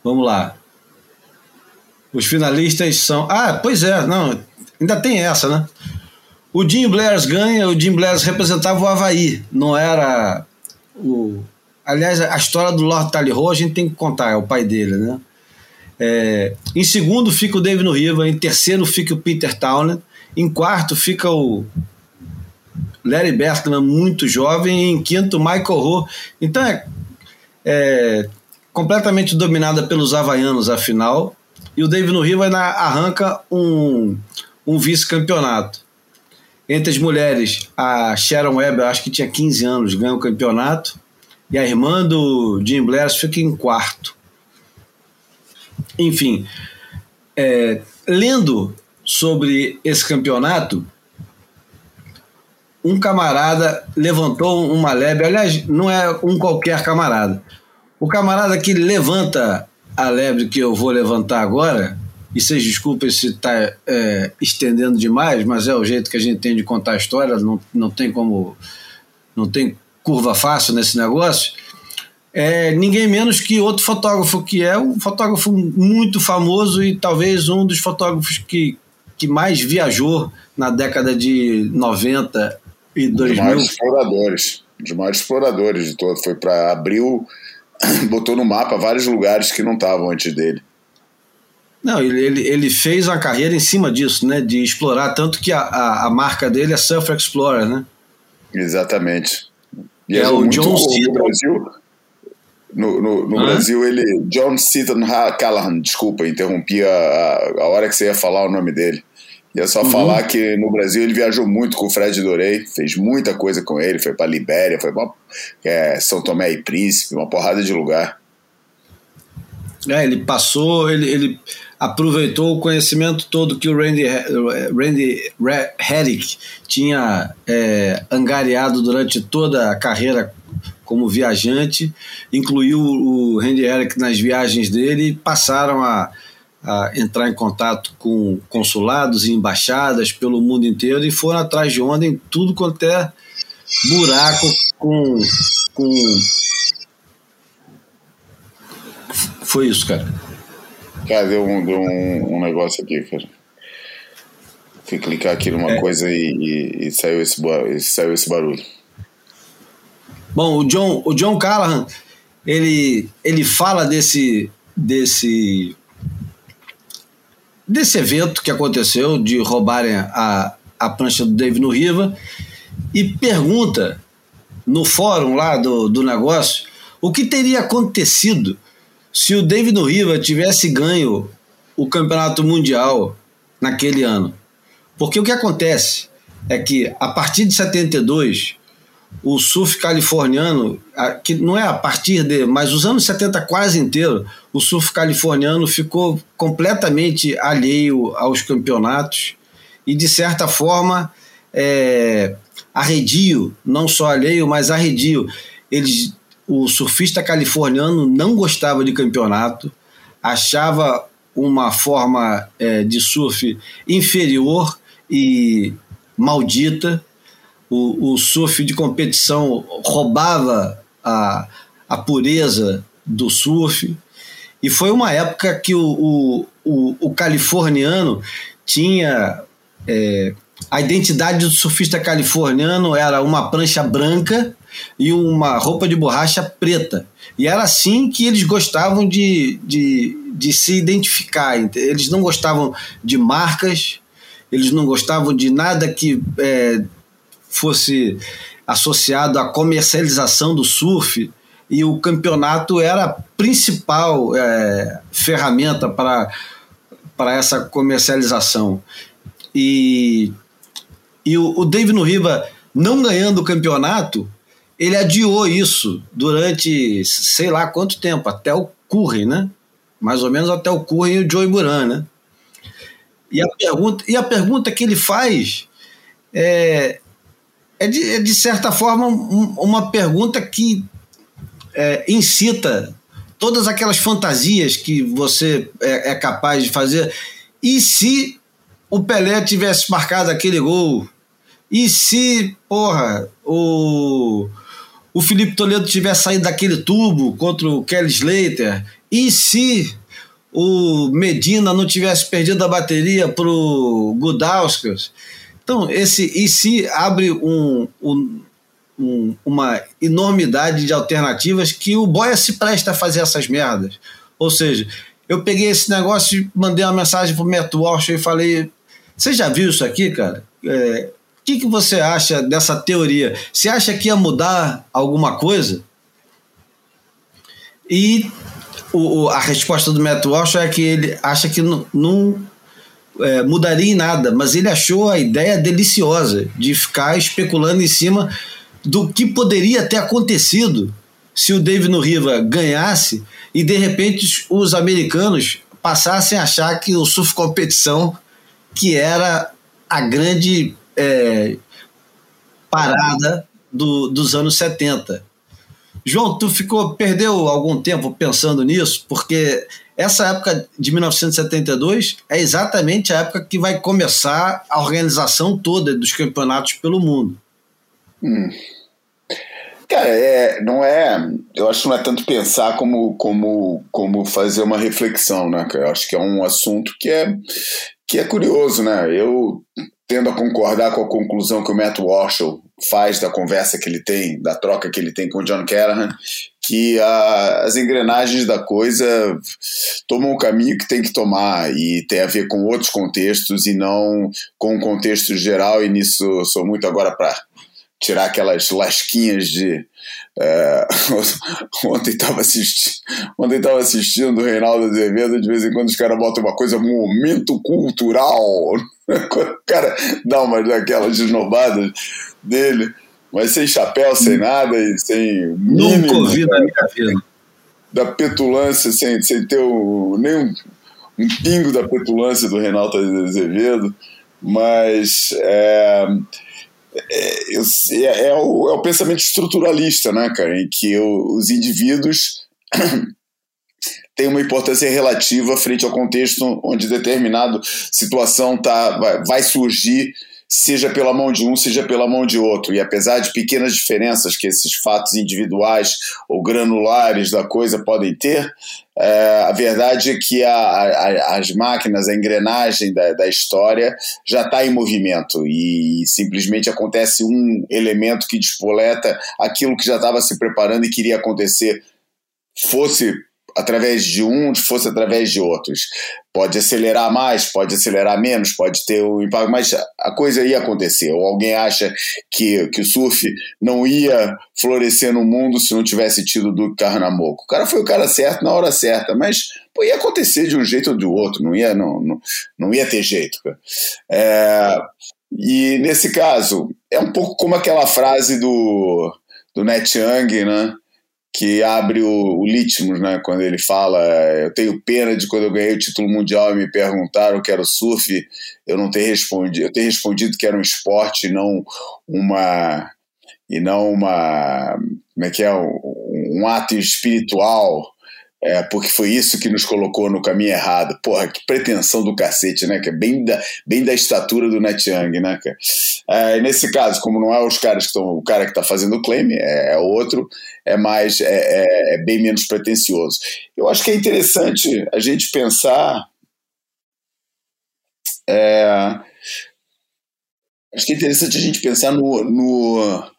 Vamos lá. Os finalistas são. Ah, pois é, não, ainda tem essa, né? O Jim Blairs ganha, o Jim Blairs representava o Havaí, não era o. Aliás, a história do Lord Tallyho a gente tem que contar, é o pai dele, né? É, em segundo fica o David Riva, em terceiro fica o Peter Townend, em quarto fica o Larry Berkman, muito jovem, e em quinto Michael Ho. Então é, é completamente dominada pelos havaianos a final e o David Riva arranca um, um vice-campeonato. Entre as mulheres, a Sharon Webb, acho que tinha 15 anos, ganha o campeonato, e a irmã do Jim Blair fica em quarto. Enfim, é, lendo sobre esse campeonato, um camarada levantou uma lebre, aliás, não é um qualquer camarada. O camarada que levanta a lebre que eu vou levantar agora, e vocês desculpem se está é, estendendo demais, mas é o jeito que a gente tem de contar a história, não, não tem como. não tem curva fácil nesse negócio. É ninguém menos que outro fotógrafo, que é um fotógrafo muito famoso e talvez um dos fotógrafos que, que mais viajou na década de 90 e 2000. Os maiores exploradores, os maiores exploradores de todo. Foi para abriu, botou no mapa vários lugares que não estavam antes dele. Não, ele, ele, fez uma carreira em cima disso, né? De explorar, tanto que a, a, a marca dele é Self Explorer, né? Exatamente. E é o John no Brasil. No, no, no Brasil, ele. John Seaton Callahan, desculpa, interrompi a, a, hora que você ia falar o nome dele. Ia só uhum. falar que no Brasil ele viajou muito com o Fred Dorei, fez muita coisa com ele, foi para Libéria, foi para é, São Tomé e Príncipe, uma porrada de lugar. É, ele passou, ele, ele aproveitou o conhecimento todo que o Randy, Randy Herrick tinha é, angariado durante toda a carreira como viajante, incluiu o Randy Herrick nas viagens dele e passaram a, a entrar em contato com consulados e embaixadas pelo mundo inteiro e foram atrás de onda em tudo quanto é buraco com, com. Foi isso, cara. Cara, deu um, deu um, um negócio aqui, cara. Fui clicar aqui numa é. coisa e, e, e, saiu esse, e saiu esse barulho. Bom, o John, o John Callahan, ele, ele fala desse, desse, desse evento que aconteceu de roubarem a, a prancha do David no Riva e pergunta no fórum lá do, do negócio o que teria acontecido se o David Riva tivesse ganho o campeonato mundial naquele ano. Porque o que acontece é que a partir de 72 o surf californiano, que não é a partir de, mas os anos 70 quase inteiro, o surf californiano ficou completamente alheio aos campeonatos e, de certa forma, é, arredio, não só alheio, mas arredio. Eles, o surfista californiano não gostava de campeonato, achava uma forma é, de surf inferior e maldita o, o surf de competição roubava a, a pureza do surf. E foi uma época que o, o, o, o californiano tinha. É, a identidade do surfista californiano era uma prancha branca e uma roupa de borracha preta. E era assim que eles gostavam de, de, de se identificar. Eles não gostavam de marcas, eles não gostavam de nada que é, fosse associado à comercialização do surf e o campeonato era a principal é, ferramenta para, essa comercialização. E, e o, o David Riva não ganhando o campeonato, ele adiou isso durante sei lá quanto tempo, até o Curry, né? Mais ou menos até o Curry e o Joey Buran, né? E a pergunta, e a pergunta que ele faz é, é de, é de certa forma um, uma pergunta que é, incita todas aquelas fantasias que você é, é, capaz de fazer. E se o Pelé tivesse marcado aquele gol? E se, porra, o, o Felipe Toledo tivesse saído daquele tubo contra o Kelly Slater? E se o Medina não tivesse perdido a bateria para o Gudauskas? Então, esse e se abre um, um, um, uma enormidade de alternativas que o Boia se presta a fazer essas merdas. Ou seja, eu peguei esse negócio e mandei uma mensagem pro Matt Walsh e falei: Você já viu isso aqui, cara? É, o que, que você acha dessa teoria? Você acha que ia mudar alguma coisa? E o, a resposta do Matt Walsh é que ele acha que não, é, mudaria em nada, mas ele achou a ideia deliciosa de ficar especulando em cima do que poderia ter acontecido se o David Riva ganhasse e de repente os americanos passassem a achar que o surf competição que era a grande é, parada do, dos anos 70. João, tu ficou perdeu algum tempo pensando nisso, porque essa época de 1972 é exatamente a época que vai começar a organização toda dos campeonatos pelo mundo. Hum. Cara, é, não é. Eu acho que não é tanto pensar como, como, como fazer uma reflexão, né? Eu acho que é um assunto que é, que é curioso, né? Eu tendo a concordar com a conclusão que o Matt Walsh faz da conversa que ele tem, da troca que ele tem com o John Callahan, que a, as engrenagens da coisa tomam o caminho que tem que tomar e tem a ver com outros contextos e não com o contexto geral, e nisso sou muito agora para tirar aquelas lasquinhas de. É, ontem estava assistindo, ontem tava assistindo o Reinaldo Azevedo, de vez em quando os caras botam uma coisa, momento cultural. o cara dá uma daquelas desnobadas dele mas sem chapéu, sem nada e sem. Nunca ouvi na minha vida. Da petulância, sem, sem ter o, nem um, um pingo da petulância do Renato Azevedo, mas é, é, é, é, o, é o pensamento estruturalista, né, cara, em que os indivíduos tem uma importância relativa frente ao contexto onde determinada situação tá, vai, vai surgir seja pela mão de um, seja pela mão de outro. E apesar de pequenas diferenças que esses fatos individuais ou granulares da coisa podem ter, é, a verdade é que a, a, as máquinas, a engrenagem da, da história já está em movimento e simplesmente acontece um elemento que despoleta aquilo que já estava se preparando e queria acontecer, fosse através de um, fosse através de outros. Pode acelerar mais, pode acelerar menos, pode ter um impacto, mas a coisa ia acontecer. Ou alguém acha que, que o surf não ia florescer no mundo se não tivesse tido o Duque Carnamoco. O cara foi o cara certo na hora certa, mas pô, ia acontecer de um jeito ou de outro, não ia, não, não, não ia ter jeito. É, e nesse caso, é um pouco como aquela frase do, do Net Young, né? Que abre o, o Litmus, né? Quando ele fala, eu tenho pena de quando eu ganhei o título mundial e me perguntaram que era o surf, eu não ter respondido, eu ter respondido que era um esporte, não uma e não uma, como é que é, um, um ato espiritual é, porque foi isso que nos colocou no caminho errado. Porra, que pretensão do cacete, né? Que é bem da, bem da estatura do Net Young, né, cara? É, nesse caso, como não é os caras que estão. O cara que está fazendo o claim, é, é, outro, é mais. É, é, é, bem menos pretencioso. Eu acho que é interessante a gente pensar. É, acho que é interessante a gente pensar no, no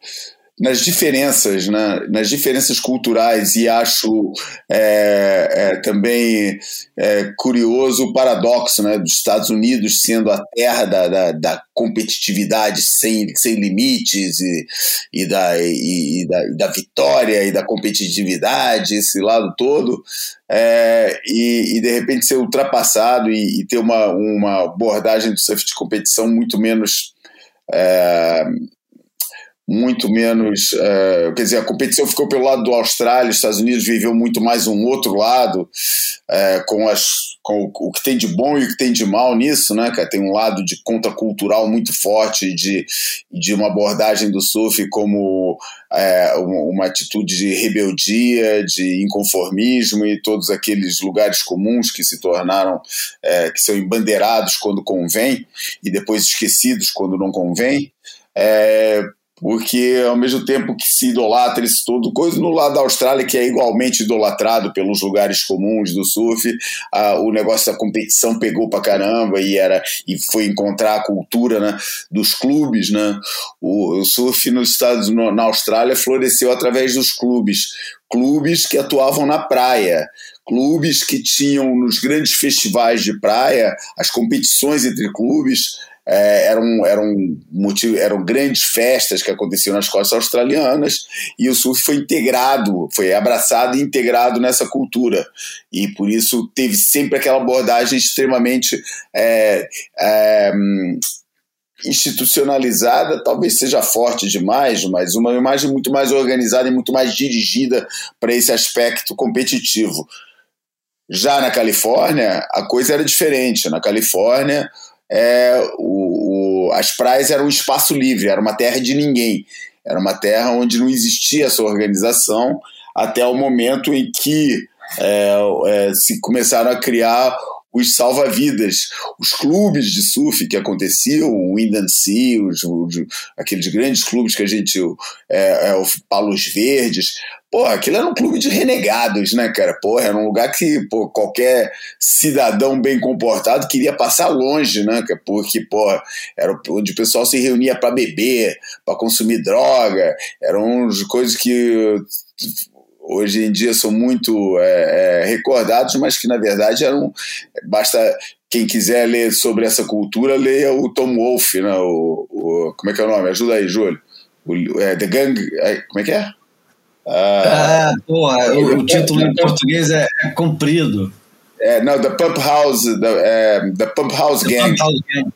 nas diferenças, né? nas diferenças culturais e acho é, é, também é, curioso o paradoxo né? dos Estados Unidos sendo a terra da, da, da competitividade sem, sem limites e, e, da, e, e, da, e da vitória e da competitividade, esse lado todo, é, e, e, de repente ser ultrapassado e, e, ter uma, uma abordagem do surf de competição muito menos é, muito menos. Uh, quer dizer, a competição ficou pelo lado do Austrália, os Estados Unidos viveu muito mais um outro lado, uh, com, as, com o, que tem de bom e o que tem de mal nisso, né, cara? Tem um lado de contracultural muito forte, de, de uma abordagem do surf como uh, uma, atitude de rebeldia, de inconformismo e todos aqueles lugares comuns que se tornaram, que são embandeirados quando convém e depois esquecidos quando não convém. Porque ao mesmo tempo que se idolatra isso tudo, coisa no lado da Austrália que é igualmente idolatrado pelos lugares comuns do surf, a, o negócio da competição pegou pra caramba e era e foi encontrar a cultura né, dos clubes, né? O, o surf nos Estados no, na Austrália floresceu através dos clubes, clubes que atuavam na praia, clubes que tinham nos grandes festivais de praia as competições entre clubes é, eram, eram, eram grandes festas que aconteciam nas costas australianas e o surf foi integrado, foi abraçado e integrado nessa cultura. E por isso teve sempre aquela abordagem extremamente é, é, institucionalizada, talvez seja forte demais, mas uma imagem muito mais organizada e muito mais dirigida para esse aspecto competitivo. Já na Califórnia, a coisa era diferente. Na Califórnia, é, o, o, as praias eram um espaço livre, era uma terra de ninguém. Era uma terra onde não existia essa organização até o momento em que é, é, se começaram a criar os salva-vidas, os clubes de surf que aconteciam, o Wind Sea, os, os, aqueles grandes clubes que a gente. É, é, o Palos Verdes. Pô, aquilo era um clube de renegados, né, cara? Porra, era um lugar que pô, qualquer cidadão bem comportado queria passar longe, né? Porque, pô, era onde o pessoal se reunia para beber, para consumir droga, eram coisas que hoje em dia são muito é, é, recordados, mas que na verdade eram. Basta quem quiser ler sobre essa cultura, leia o Tom Wolfe, né? O, o, como é que é o nome? Ajuda aí, Júlio. O, é, The Gang. É, como é que é? Ah, ah porra, o, o, título em português é, é comprido. É, não, The Pump House, the, é, the Pump House the Gang. Pump House Gang.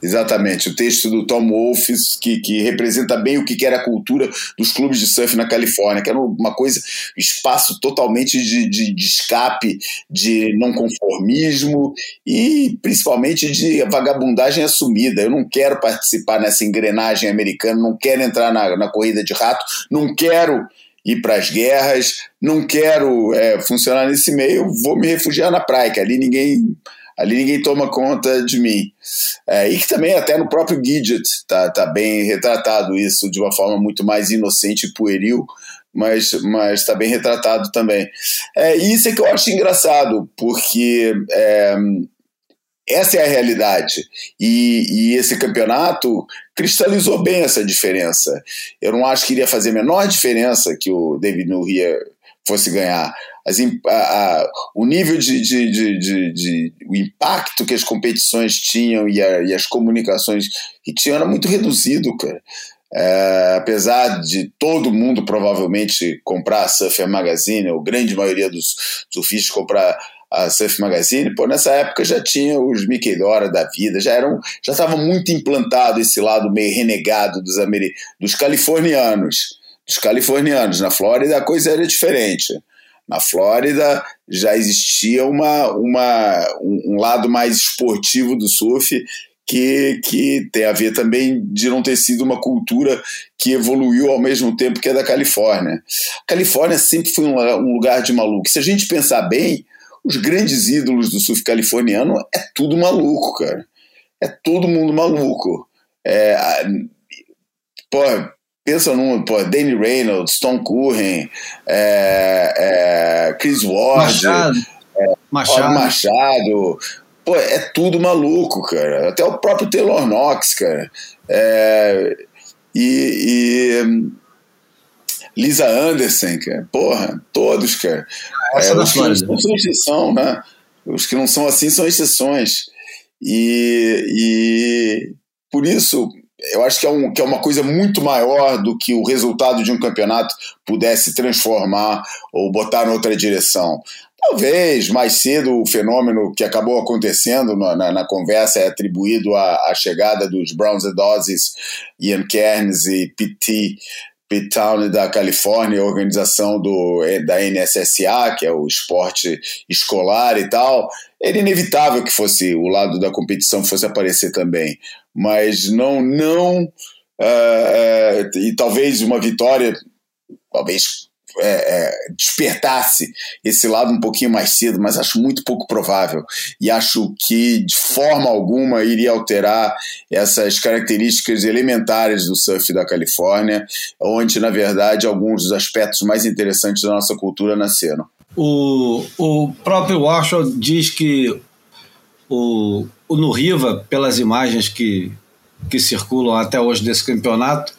Exatamente, o texto do Tom Wolfe, que, que representa bem o que era a cultura dos clubes de surf na Califórnia, que era uma coisa, espaço totalmente de, de, de escape, de não conformismo e principalmente de vagabundagem assumida. Eu não quero participar nessa engrenagem americana, não quero entrar na, na corrida de rato, não quero ir para as guerras, não quero é, funcionar nesse meio, vou me refugiar na praia, que ali ninguém ali ninguém toma conta de mim. É, e que também até no próprio Gidget tá, tá bem retratado isso de uma forma muito mais inocente e pueril, mas está bem retratado também. É, isso é que eu acho engraçado, porque é, essa é a realidade. E, e, esse campeonato cristalizou bem essa diferença. Eu não acho que iria fazer a menor diferença que o David Nurria fosse ganhar. As, a, a, o nível de, de, de, de, de o impacto que as competições tinham e, a, e as comunicações que tinham era muito reduzido, cara. É, apesar de todo mundo provavelmente comprar a Surfer Magazine, ou grande maioria dos surfistas comprar a Surf Magazine, pô, nessa época já tinha os Mickey Dora da vida, já eram, já estava muito implantado esse lado meio renegado dos, dos californianos, dos californianos. Na Flórida a coisa era diferente. Na Flórida já existia uma, uma, um, lado mais esportivo do surf que, que tem a ver também de não ter sido uma cultura que evoluiu ao mesmo tempo que a da Califórnia. A Califórnia sempre foi um, lugar de maluco. Se a gente pensar bem, os grandes ídolos do surf californiano é tudo maluco, cara. É todo mundo maluco. É, pô, pensa num, pô, Danny Reynolds, Tom Curren, é, é, Chris Ward, Machado. É, Machado. Machado. Pô, é tudo maluco, cara. Até o próprio Taylor Knox, cara. É, e, e Lisa Anderson, cara. Porra, todos, cara. Essa é, da os que não são exceção, né? Os que não são assim são exceções. E, e por isso, eu acho que é, um, que é uma coisa muito maior do que o resultado de um campeonato pudesse transformar ou botar em outra direção. Talvez mais cedo o fenômeno que acabou acontecendo na, na, na conversa é atribuído à, à chegada dos Browns and Dozes, Ian Cairns e PT Pete Town da Califórnia, organização do, da NSSA, que é o esporte escolar e tal, era inevitável que fosse o lado da competição fosse aparecer também, mas não, não, uh, uh, e talvez uma vitória, talvez é, é, despertasse esse lado um pouquinho mais cedo, mas acho muito pouco provável. E acho que de forma alguma iria alterar essas características elementares do surf da Califórnia, onde, na verdade, alguns dos aspectos mais interessantes da nossa cultura nasceram. O, o próprio Warsaw diz que o, o Nuriva, pelas imagens que, que circulam até hoje desse campeonato,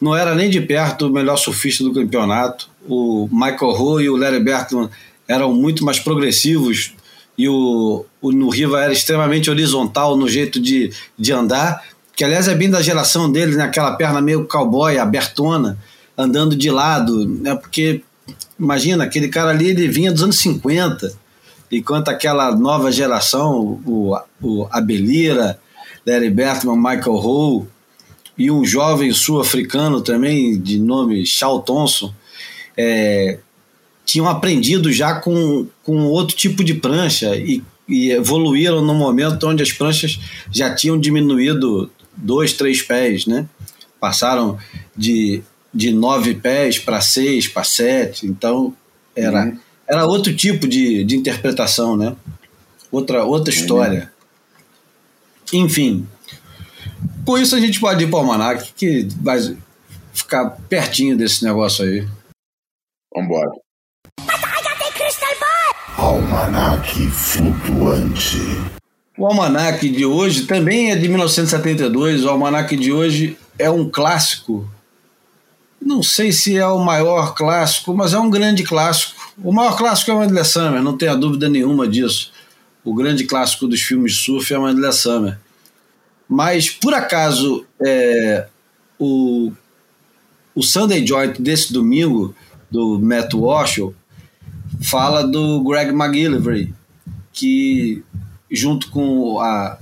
não era nem de perto o melhor surfista do campeonato. O Michael Ho e o Larry Bertman eram muito mais progressivos e o, o Nuriva era extremamente horizontal no jeito de, de andar, que aliás é bem da geração dele, né? perna meio cowboy, abertona, andando de lado, né? porque imagina, aquele cara ali ele vinha dos anos 50, enquanto aquela nova geração, o, o Abelira, Larry Bertman, Michael Ho, e um jovem sul-africano também, de nome Charles Thompson, é, tinham aprendido já com, com outro tipo de prancha e, e, evoluíram no momento onde as pranchas já tinham diminuído dois, três pés, né? Passaram de, de nove pés para seis, para sete, então era, uhum. era outro tipo de, de interpretação, né? Outra, outra história. Uhum. Enfim, com isso a gente pode ir para o Almanac, que vai ficar pertinho desse negócio aí. Vambora. Almanac flutuante. O Almanac de hoje também é de 1972. O Almanac de hoje é um clássico. Não sei se é o maior clássico, mas é um grande clássico. O maior clássico é o Mandela Summer, não tenha dúvida nenhuma disso. O grande clássico dos filmes de surf é o Mandela Summer. Mas, por acaso, é, o, o Sunday Joint desse domingo, do Matt Walsh, fala do Greg McGillivray, que, junto com a,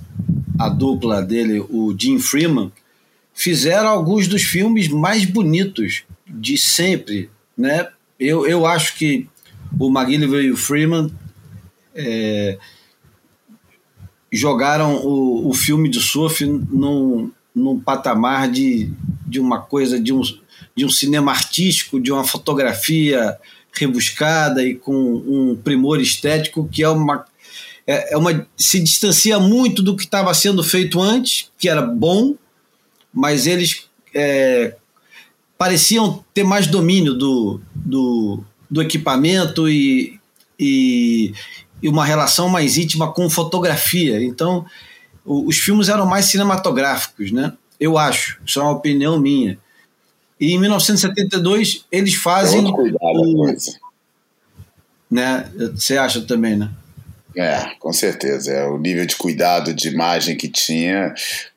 a dupla dele, o Jim Freeman, fizeram alguns dos filmes mais bonitos de sempre. Né? Eu, eu acho que o McGillivray e o Freeman é, jogaram o, o filme de surf num, num patamar de, de uma coisa, de um, de um cinema artístico, de uma fotografia rebuscada e com um primor estético que é uma, é, é uma se distancia muito do que estava sendo feito antes, que era bom, mas eles é, pareciam ter mais domínio do, do, do equipamento e, e, e, uma relação mais íntima com fotografia. Então, os filmes eram mais cinematográficos, né? Eu acho, isso é uma opinião minha. E em 1972 eles fazem. Cuidado, o, né? Você acha também, né? É, com certeza. É o nível de cuidado de imagem que tinha,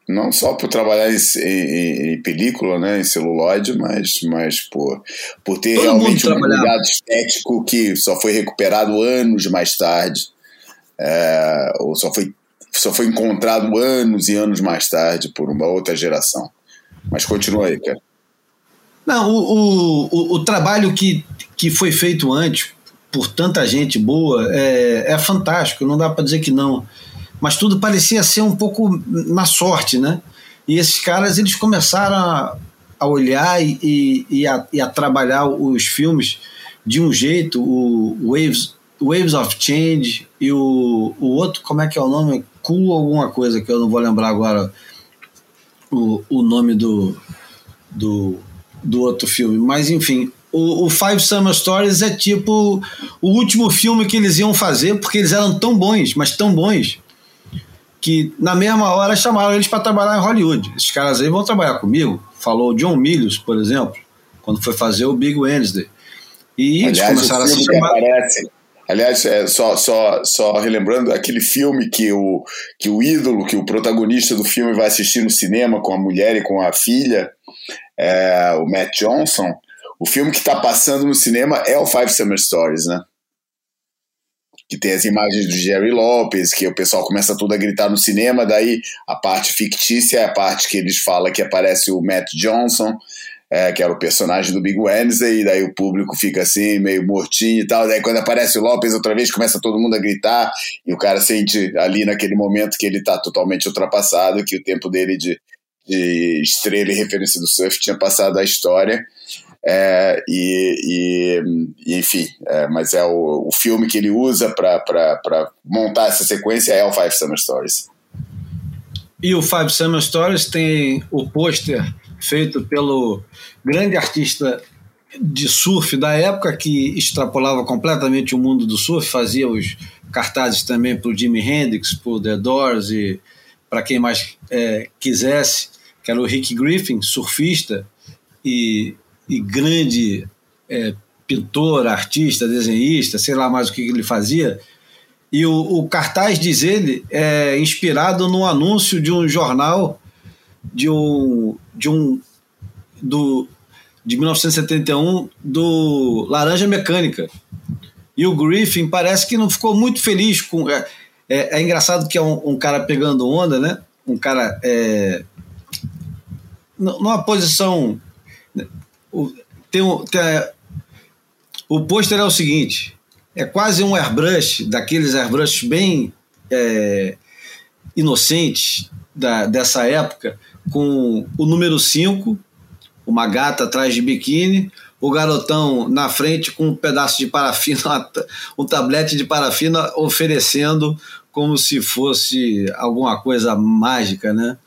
não só por trabalhar em, em, em película, né, em celuloide, mas, mas por, por ter Todo realmente um cuidado estético que só foi recuperado anos mais tarde, é, ou só foi, só foi encontrado anos e anos mais tarde por uma outra geração. Mas continua aí, cara. Não, o, o, o, trabalho que, que foi feito antes por tanta gente boa é, é fantástico, não dá para dizer que não. Mas tudo parecia ser um pouco na sorte, né? E esses caras eles começaram a, a olhar e, e, a, e, a, trabalhar os filmes de um jeito, o Waves, Waves of Change e o, o outro, como é que é o nome? Cool alguma coisa, que eu não vou lembrar agora o, o nome do, do, do outro filme. Mas enfim, o, o, Five Summer Stories é tipo o último filme que eles iam fazer, porque eles eram tão bons, mas tão bons, que na mesma hora chamaram eles para trabalhar em Hollywood. Esses caras aí vão trabalhar comigo. Falou John Milius, por exemplo, quando foi fazer o Big Wednesday. E Aliás, eles começaram a se chamar. Aparece, aliás, é, só, só, só relembrando aquele filme que o, que o ídolo, que o protagonista do filme vai assistir no cinema com a mulher e com a filha, é, o Matt Johnson o filme que está passando no cinema é o Five Summer Stories, né? Que tem as imagens do Jerry Lopez, que o pessoal começa tudo a gritar no cinema, daí a parte fictícia é a parte que eles falam que aparece o Matt Johnson, é, que era o personagem do Big Wednesday, e daí o público fica assim, meio mortinho e tal. Daí quando aparece o Lopez outra vez, começa todo mundo a gritar, e o cara sente ali naquele momento que ele está totalmente ultrapassado, que o tempo dele de, de estrela e referência do surf tinha passado a história. É, e, e, enfim, é, mas é o, o filme que ele usa para montar essa sequência é o Five Summer Stories. E o Five Summer Stories tem o pôster feito pelo grande artista de surf da época que extrapolava completamente o mundo do surf, fazia os cartazes também para o Jimi Hendrix, para o The Doors e para quem mais é, quisesse, que era o Rick Griffin, surfista, e e grande é, pintor, artista, desenhista, sei lá mais o que ele fazia. E o, o, cartaz, diz ele, é inspirado no anúncio de um jornal de um, de um do, de 1971 do Laranja Mecânica. E o Griffin parece que não ficou muito feliz com. É, é, é engraçado que é um, um, cara pegando onda, né? Um cara é, numa posição o, tem, tem a, o pôster é o seguinte: é quase um airbrush, daqueles airbrushes bem é, inocentes da, dessa época, com o número 5, uma gata atrás de biquíni, o garotão na frente com um pedaço de parafina, um tablete de parafina oferecendo como se fosse alguma coisa mágica, né?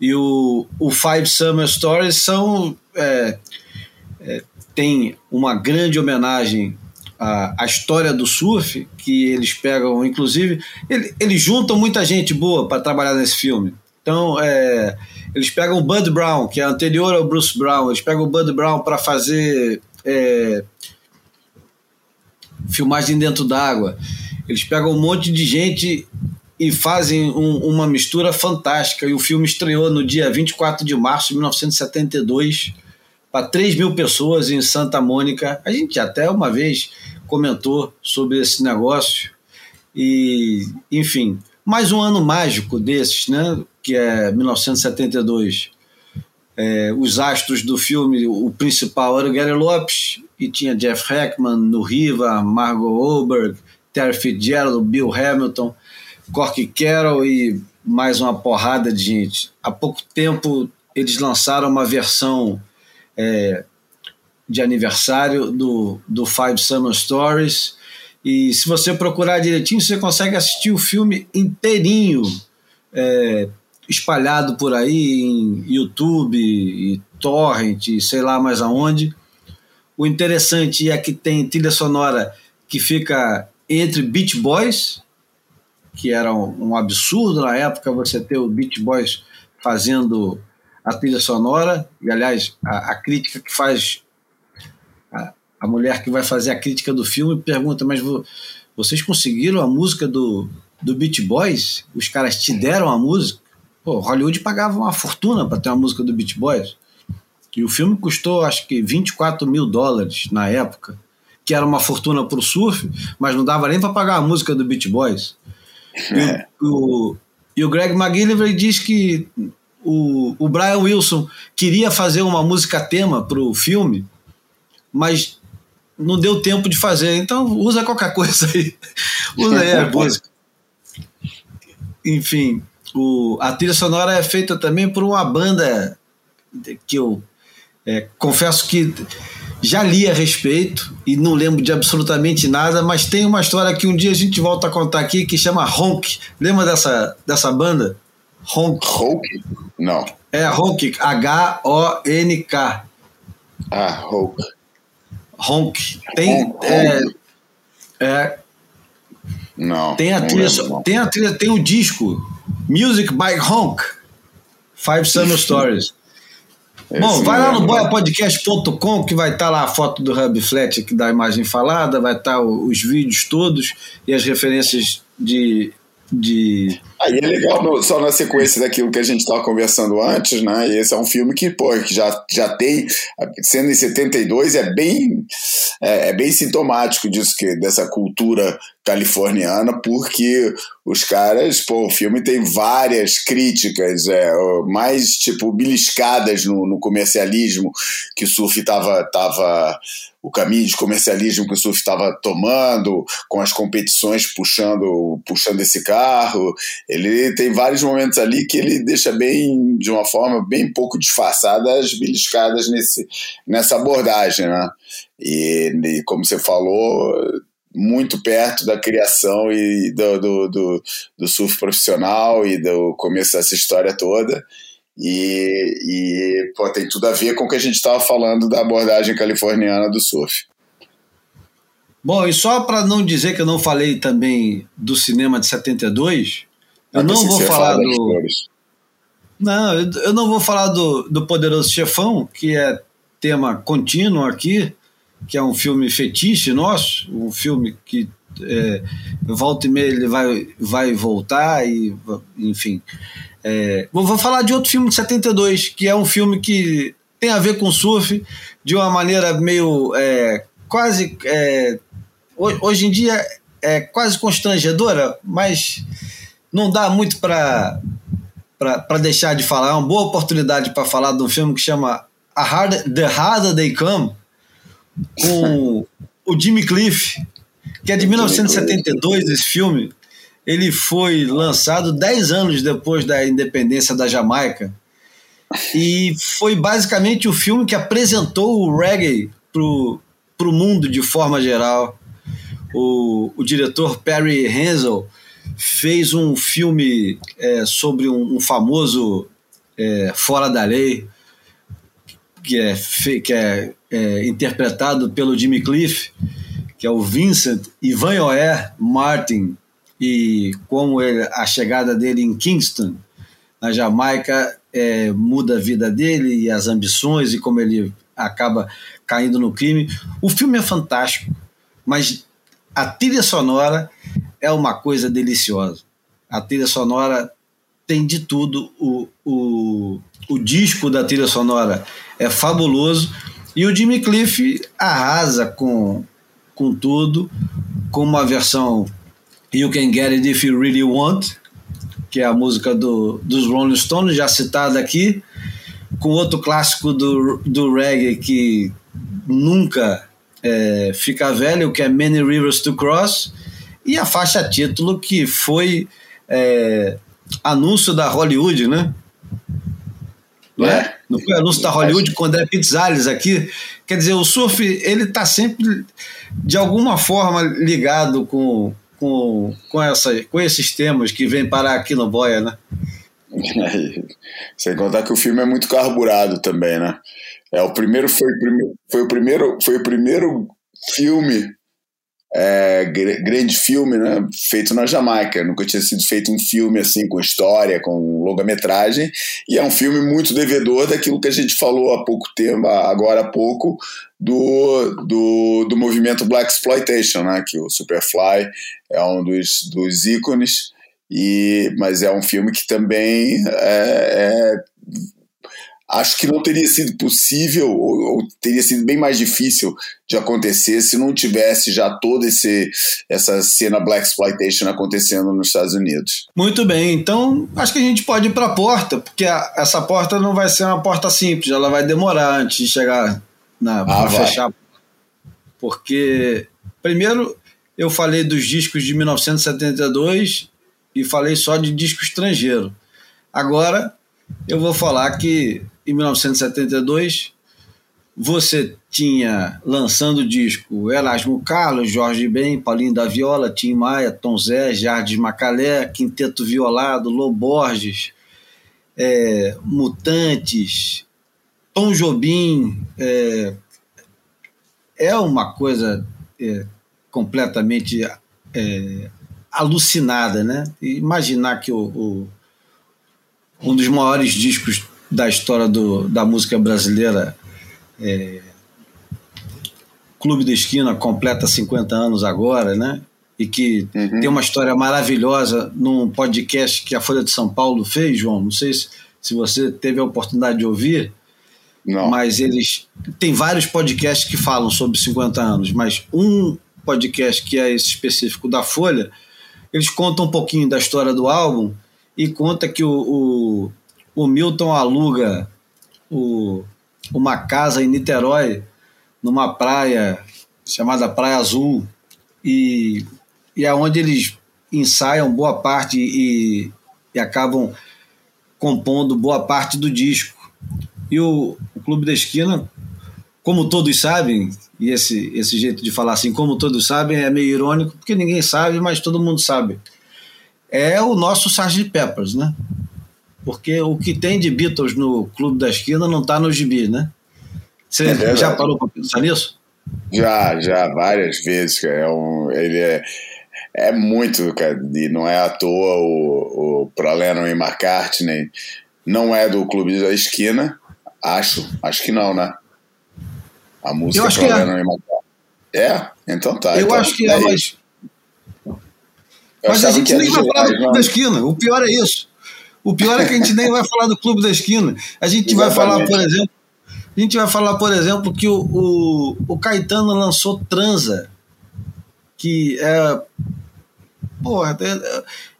E o, o Five Summer Stories são é, é, tem uma grande homenagem à, à, história do surf, que eles pegam, inclusive, ele, eles juntam muita gente boa para trabalhar nesse filme. Então, é, eles pegam o Bud Brown, que é anterior ao Bruce Brown, eles pegam o Bud Brown para fazer é, filmagem dentro d'água. Eles pegam um monte de gente e fazem um, uma mistura fantástica. E o filme estreou no dia 24 de março de 1972 para 3 mil pessoas em Santa Mônica. A gente até uma vez comentou sobre esse negócio. E, enfim, mais um ano mágico desses, né? Que é 1972. É, os astros do filme, o principal era o Gary Lopes, e tinha Jeff Heckman, no Riva, Margot Oberg, Terry Fitzgerald, Bill Hamilton, Corky Carroll e mais uma porrada de gente. Há pouco tempo eles lançaram uma versão é, de aniversário do, do Five Summer Stories. E se você procurar direitinho, você consegue assistir o filme inteirinho, é, espalhado por aí em YouTube, e Torrent, e sei lá mais aonde. O interessante é que tem trilha sonora que fica entre Beach Boys, que era um, um absurdo na época você ter o Beach Boys fazendo a trilha sonora, e aliás, a, a crítica que faz a, a, mulher que vai fazer a crítica do filme pergunta, mas vo, vocês conseguiram a música do, do Beach Boys? Os caras te deram a música? Pô, Hollywood pagava uma fortuna para ter uma música do Beach Boys. E o filme custou, acho que 24 mil dólares na época, que era uma fortuna para o surf, mas não dava nem para pagar a música do Beach Boys. É. E, o, e o Greg McGillivray diz que o, o Brian Wilson queria fazer uma música tema para o filme, mas não deu tempo de fazer, então usa qualquer coisa aí. usa aí a música. Enfim, o, a trilha sonora é feita também por uma banda que eu é, confesso que já li a respeito e não lembro de absolutamente nada, mas tem uma história que um dia a gente volta a contar aqui que chama Honk. Lembra dessa, dessa banda? Honk. Honk? Não. É Honk, H-O-N-K. Ah, Honk. Honk. Tem. Honk. É, é, não. Tem a, não trilha, lembro, tem a trilha, tem o disco Music by Honk. Five Summer Stories. Esse Bom, vai lá no boiapodcast.com que vai estar tá lá a foto do Hub Flat aqui da imagem falada, vai estar tá os vídeos todos e as referências de de. Aí é legal, no, só na sequência daquilo que a gente estava conversando antes, né? E esse é um filme que, pô, que já, já tem, sendo em 72, é bem, é, é bem sintomático disso, que, dessa cultura californiana, porque os caras, pô, o filme tem várias críticas, é, mais tipo beliscadas no, no comercialismo que o surf tava, tava o caminho de comercialismo que o surf estava tomando, com as competições puxando, puxando esse carro. Ele tem vários momentos ali que ele deixa bem, de uma forma bem pouco disfarçada, as beliscadas nesse, nessa abordagem. Né? E, e como você falou, muito perto da criação e do, do, do, do surf profissional e do começo dessa história toda. E, e pô, tem tudo a ver com o que a gente estava falando da abordagem californiana do surf. Bom, e só para não dizer que eu não falei também do cinema de 72, eu não vou falar do. Não, eu não vou falar do, do Poderoso Chefão, que é tema contínuo aqui, que é um filme fetiche nosso, um filme que é, volta e meia ele vai, vai voltar, e enfim. É, vou, vou falar de outro filme de 72, que é um filme que tem a ver com surf de uma maneira meio é, quase. É, hoje em dia é quase constrangedora, mas não dá muito para para deixar de falar. É uma boa oportunidade para falar de um filme que chama A Hard, The Harder They Come, com o Jimmy Cliff, que é de 1972 esse filme ele foi lançado 10 anos depois da independência da Jamaica e foi basicamente o filme que apresentou o reggae para o mundo de forma geral. O, o diretor Perry Hensel fez um filme é, sobre um, um famoso é, fora da lei que é, que é, é, interpretado pelo Jimmy Cliff, que é o Vincent Ivan Oer Martin, e como ele, a chegada dele em Kingston, na Jamaica, é, muda a vida dele e as ambições e como ele acaba caindo no crime. O filme é fantástico, mas a trilha sonora é uma coisa deliciosa. A trilha sonora tem de tudo. O, o, o disco da trilha sonora é fabuloso e o Jimmy Cliff arrasa com, com tudo, com uma versão You Can Get It If You Really Want, que é a música do, dos Rolling Stones, já citada aqui, com outro clássico do, do reggae que nunca é, fica velho, que é Many Rivers to Cross, e a faixa título que foi é, anúncio da Hollywood, né? não é? Não foi anúncio da Hollywood com André Pizzales aqui? Quer dizer, o surf, ele está sempre, de alguma forma, ligado com, com, com, essa, com esses temas que vêm parar aqui no Boia, né? Sem contar que o filme é muito carburado também, né? É o primeiro foi, foi o primeiro foi o primeiro filme é, grande filme, né, feito na Jamaica. Nunca tinha sido feito um filme assim com história, com longa-metragem, e é um filme muito devedor daquilo que a gente falou há pouco tempo, agora há pouco, do, do, do movimento Black Exploitation, né, que o Superfly é um dos, dos ícones. E, mas é um filme que também é, é acho que não teria sido possível ou, ou, teria sido bem mais difícil de acontecer se não tivesse já toda esse, essa cena black exploitation acontecendo nos Estados Unidos. Muito bem, então acho que a gente pode ir para a porta, porque a, essa porta não vai ser uma porta simples, ela vai demorar antes de chegar na ah, fechar. Porque primeiro eu falei dos discos de 1972 e falei só de disco estrangeiro. Agora eu vou falar que em 1972, você tinha lançando o disco Erasmo Carlos, Jorge Ben, Paulinho da Viola, Tim Maia, Tom Zé, Jardim Macalé, Quinteto Violado, Loborges, é, Mutantes, Tom Jobim. É, é uma coisa é, completamente é, alucinada, né? Imaginar que o, o, um dos maiores discos da história do, da música brasileira. É, Clube da Esquina completa 50 anos agora, né? E que uhum. tem uma história maravilhosa num podcast que a Folha de São Paulo fez, João. Não sei se, se você teve a oportunidade de ouvir, Não. mas eles. Tem vários podcasts que falam sobre 50 anos, mas um podcast que é esse específico da Folha, eles contam um pouquinho da história do álbum e conta que o, o o Milton aluga o, uma casa em Niterói, numa praia chamada Praia Azul, e, e é onde eles ensaiam boa parte e, e acabam compondo boa parte do disco. E o, o Clube da Esquina, como todos sabem, e esse, esse jeito de falar assim, como todos sabem, é meio irônico, porque ninguém sabe, mas todo mundo sabe. É o nosso Sgt. Peppers, né? porque o que tem de Beatles no Clube da Esquina não está no gibi, né? Você é já parou para pensar nisso? Já, já, várias vezes. É um, ele é, é muito, cara, e não é à toa o, o Pro Lennon e McCartney não é do Clube da Esquina, acho, acho que não, né? A música Pro é. Lennon é. e McCartney. É? Então tá. Eu então, acho que é, mas... Mas a gente nem vai falar do Clube da Esquina, o pior é isso. O pior é que a gente nem vai falar do Clube da Esquina. A gente Exatamente. vai falar, por exemplo, a gente vai falar, por exemplo, que o, o, o Caetano lançou Transa, que é. Porra,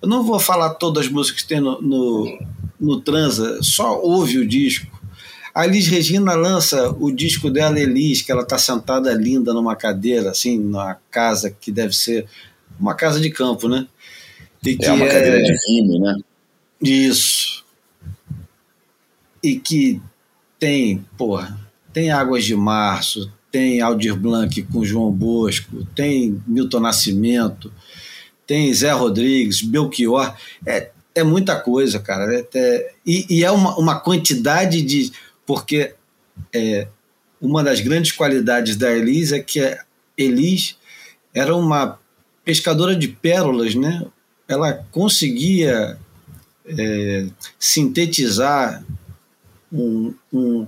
eu não vou falar todas as músicas que tem no, no, no Transa, só ouve o disco. A Elis Regina lança o disco dela, Elis, que ela está sentada linda numa cadeira, assim, numa casa que deve ser uma casa de campo, né? E é uma é, cadeira de filme, né? Isso. E que tem, porra, tem Águas de Março, tem Aldir Blanc com João Bosco, tem Milton Nascimento, tem Zé Rodrigues, Belchior. É, é muita coisa, cara. É, é, e, e, é uma, uma quantidade de. Porque é, uma das grandes qualidades da Elis é que a Elis era uma pescadora de pérolas, né? Ela conseguia é, sintetizar um, um,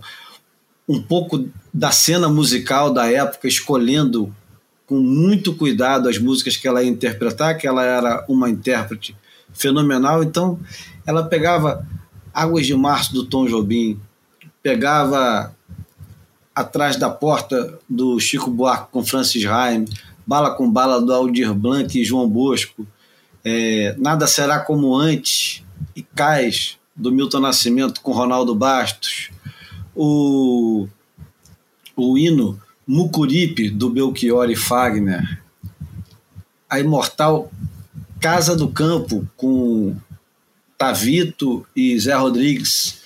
um pouco da cena musical da época, escolhendo com muito cuidado as músicas que ela ia interpretar, que ela era uma intérprete fenomenal. Então, ela pegava Águas de Março do Tom Jobim, pegava Atrás da Porta do Chico Buarque com Francis Raim, Bala com Bala do Aldir Blanc e João Bosco, é, Nada Será Como Antes, e Cais, do Milton Nascimento com Ronaldo Bastos, o, o hino Mucuripe, do Belchior e Fagner, a imortal Casa do Campo, com Tavito e Zé Rodrigues,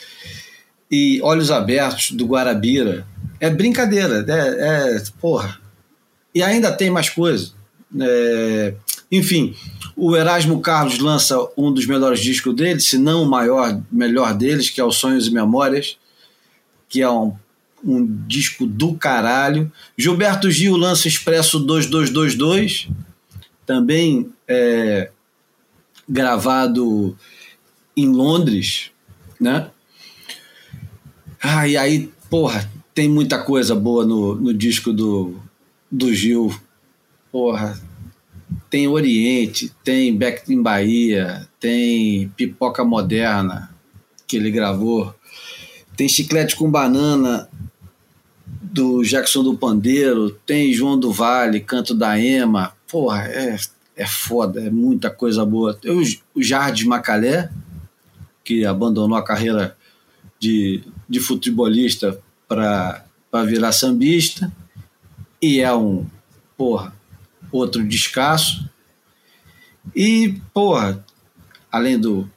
e Olhos Abertos, do Guarabira. É brincadeira, é, é porra. E ainda tem mais coisa. É, enfim, o Erasmo Carlos lança um dos melhores discos dele, se não o maior, melhor deles, que é o Sonhos e Memórias, que é um, um disco do caralho. Gilberto Gil lança Expresso 2222, também é, gravado em Londres, né? Ah, e aí, porra, tem muita coisa boa no, no disco do, do Gil. Porra, tem Oriente, tem Back in Bahia, tem Pipoca Moderna, que ele gravou, tem Chiclete com Banana, do Jackson do Pandeiro, tem João do Vale, Canto da Ema, porra, é, é foda, é muita coisa boa. Tem o, o Jardim Macalé, que abandonou a carreira de, de futebolista para virar sambista, e é um, porra, outro descasso. E, porra, além do,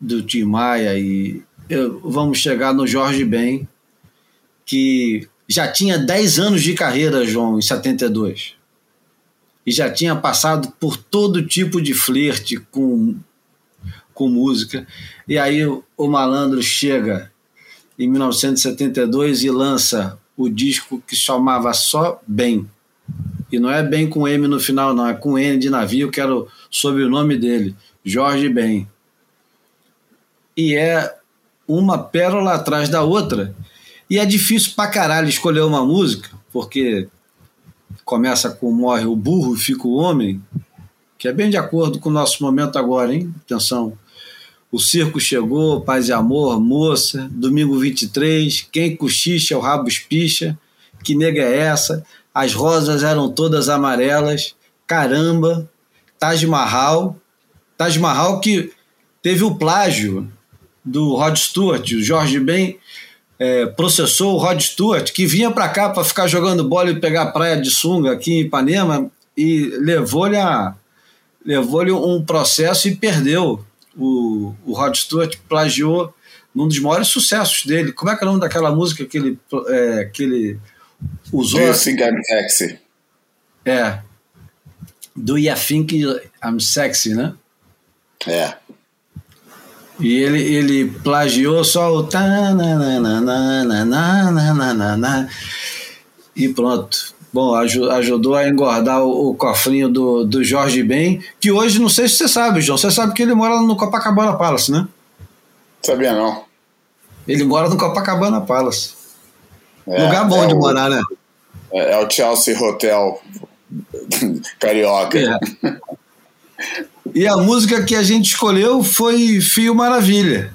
do Tim Maia, e eu, vamos chegar no Jorge Ben, que já tinha 10 anos de carreira, João, em 72. E já tinha passado por todo tipo de flerte com, com música. E aí o malandro chega em 1972 e lança o disco que chamava Só Bem. E não é bem com M no final, não, é com N de navio, que era o sobrenome dele, Jorge Ben. E é uma pérola atrás da outra. E é difícil pra caralho escolher uma música, porque começa com Morre o Burro e Fica o Homem, que é bem de acordo com o nosso momento agora, hein? Atenção. O circo chegou, paz e amor, moça, domingo 23, quem cochicha, o rabo espicha, que nega é essa? As rosas eram todas amarelas, caramba, Taj Mahal, Taj Mahal que teve o plágio do Rod Stewart, o Jorge Ben é, processou o Rod Stewart, que vinha para cá para ficar jogando bola e pegar praia de sunga aqui em Ipanema, e levou-lhe levou-lhe um processo e perdeu. O, o Rod Stewart plagiou num dos maiores sucessos dele. Como é que é o nome daquela música que ele, é, que ele usou. Do you think I'm sexy? É. Do you think I'm sexy, né? É. E ele, ele plagiou só o e pronto. Bom, ajudou a engordar o, cofrinho do, do Jorge Ben, que hoje não sei se você sabe, João. Você sabe que ele mora no Copacabana Palace, né? Sabia não. Ele mora no Copacabana Palace. É, Lugar bom é de o, morar, né? É, é, o Chelsea Hotel carioca. É. E a música que a gente escolheu foi Fio Maravilha.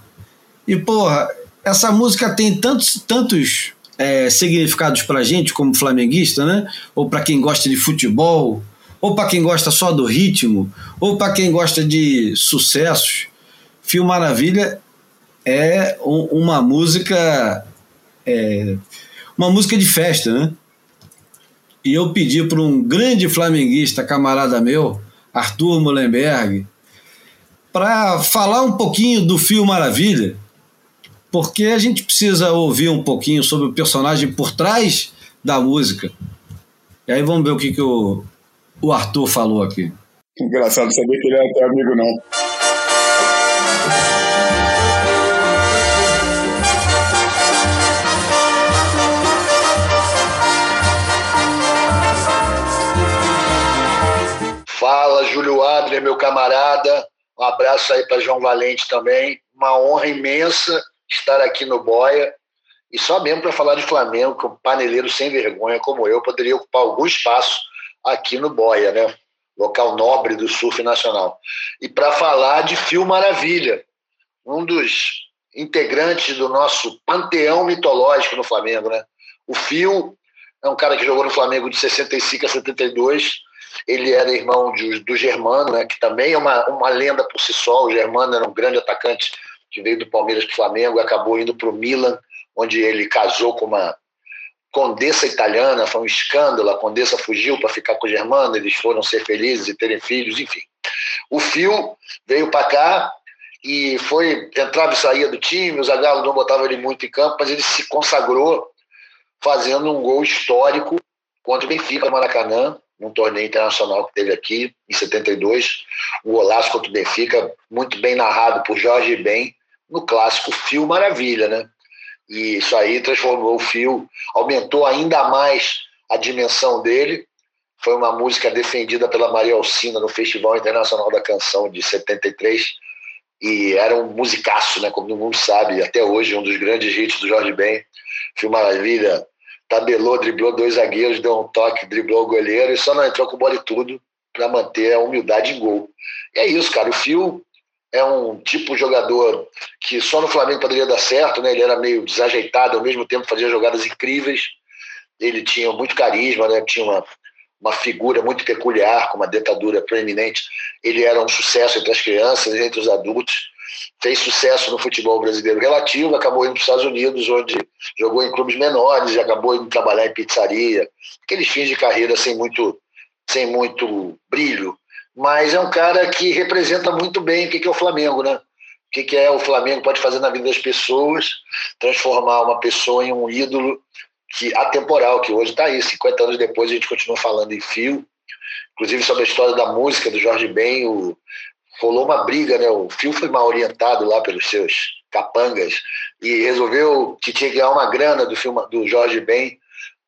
E, porra, essa música tem tantos, tantos é, significados pra gente, como flamenguista, né? Ou para quem gosta de futebol, ou para quem gosta só do ritmo, ou para quem gosta de sucessos. Fio Maravilha é um, uma música é, uma música de festa, né? E eu pedi para um grande flamenguista, camarada meu, Arthur Mullenberg, para falar um pouquinho do Fio Maravilha, porque a gente precisa ouvir um pouquinho sobre o personagem por trás da música. E aí vamos ver o que, que o, o Arthur falou aqui. Engraçado saber que ele é teu amigo, não. Júlio Adler, meu camarada. Um abraço aí para João Valente também. Uma honra imensa estar aqui no Boia. E só mesmo para falar de Flamengo, que um paneleiro sem vergonha como eu poderia ocupar algum espaço aqui no Boia, né? Local nobre do surf nacional. E para falar de Fio Maravilha, um dos integrantes do nosso panteão mitológico no Flamengo, né? O Fio é um cara que jogou no Flamengo de 65 a 72, ele era irmão de, do Germano, né, que também é uma, uma lenda por si só. O Germano era um grande atacante que veio do Palmeiras para o Flamengo acabou indo para o Milan, onde ele casou com uma condessa italiana. Foi um escândalo. A condessa fugiu para ficar com o Germano. Eles foram ser felizes e terem filhos, enfim. O Fio veio para cá e foi entrava e saía do time, o Zagallo não botava ele muito em campo, mas ele se consagrou fazendo um gol histórico contra o Benfica Maracanã, num torneio internacional que teve aqui em 72, um golaço contra o Benfica, muito bem narrado por Jorge Ben, no clássico Fio Maravilha, né? E isso aí transformou o Fio, aumentou ainda mais a dimensão dele. Foi uma música defendida pela Maria Alcina no Festival Internacional da Canção de 73 e era um musicaço, né? Como todo mundo sabe, até hoje um dos grandes hits do Jorge Ben. Fio Maravilha tabelou, driblou dois zagueiros, deu um toque, driblou o goleiro e só não entrou com bola e tudo para manter a humildade em gol. E é isso, cara. O Fio é um tipo de jogador que só no Flamengo poderia dar certo, né? Ele era meio desajeitado, ao mesmo tempo fazia jogadas incríveis. Ele tinha muito carisma, né? Tinha uma, uma figura muito peculiar, com uma dentadura proeminente. Ele era um sucesso entre as crianças, entre os adultos fez sucesso no futebol brasileiro relativo, acabou indo para os Estados Unidos, onde jogou em clubes menores e acabou indo trabalhar em pizzaria, aqueles fins de carreira sem muito, sem muito brilho. Mas é um cara que representa muito bem o que é o Flamengo, né? O que é o Flamengo pode fazer na vida das pessoas, transformar uma pessoa em um ídolo que atemporal, que hoje está aí, 50 anos depois a gente continua falando em fio, inclusive sobre a história da música do Jorge Ben, o, rolou uma briga, né? O Fio foi mal orientado lá pelos seus capangas e resolveu que tinha que ganhar uma grana do filme do Jorge Ben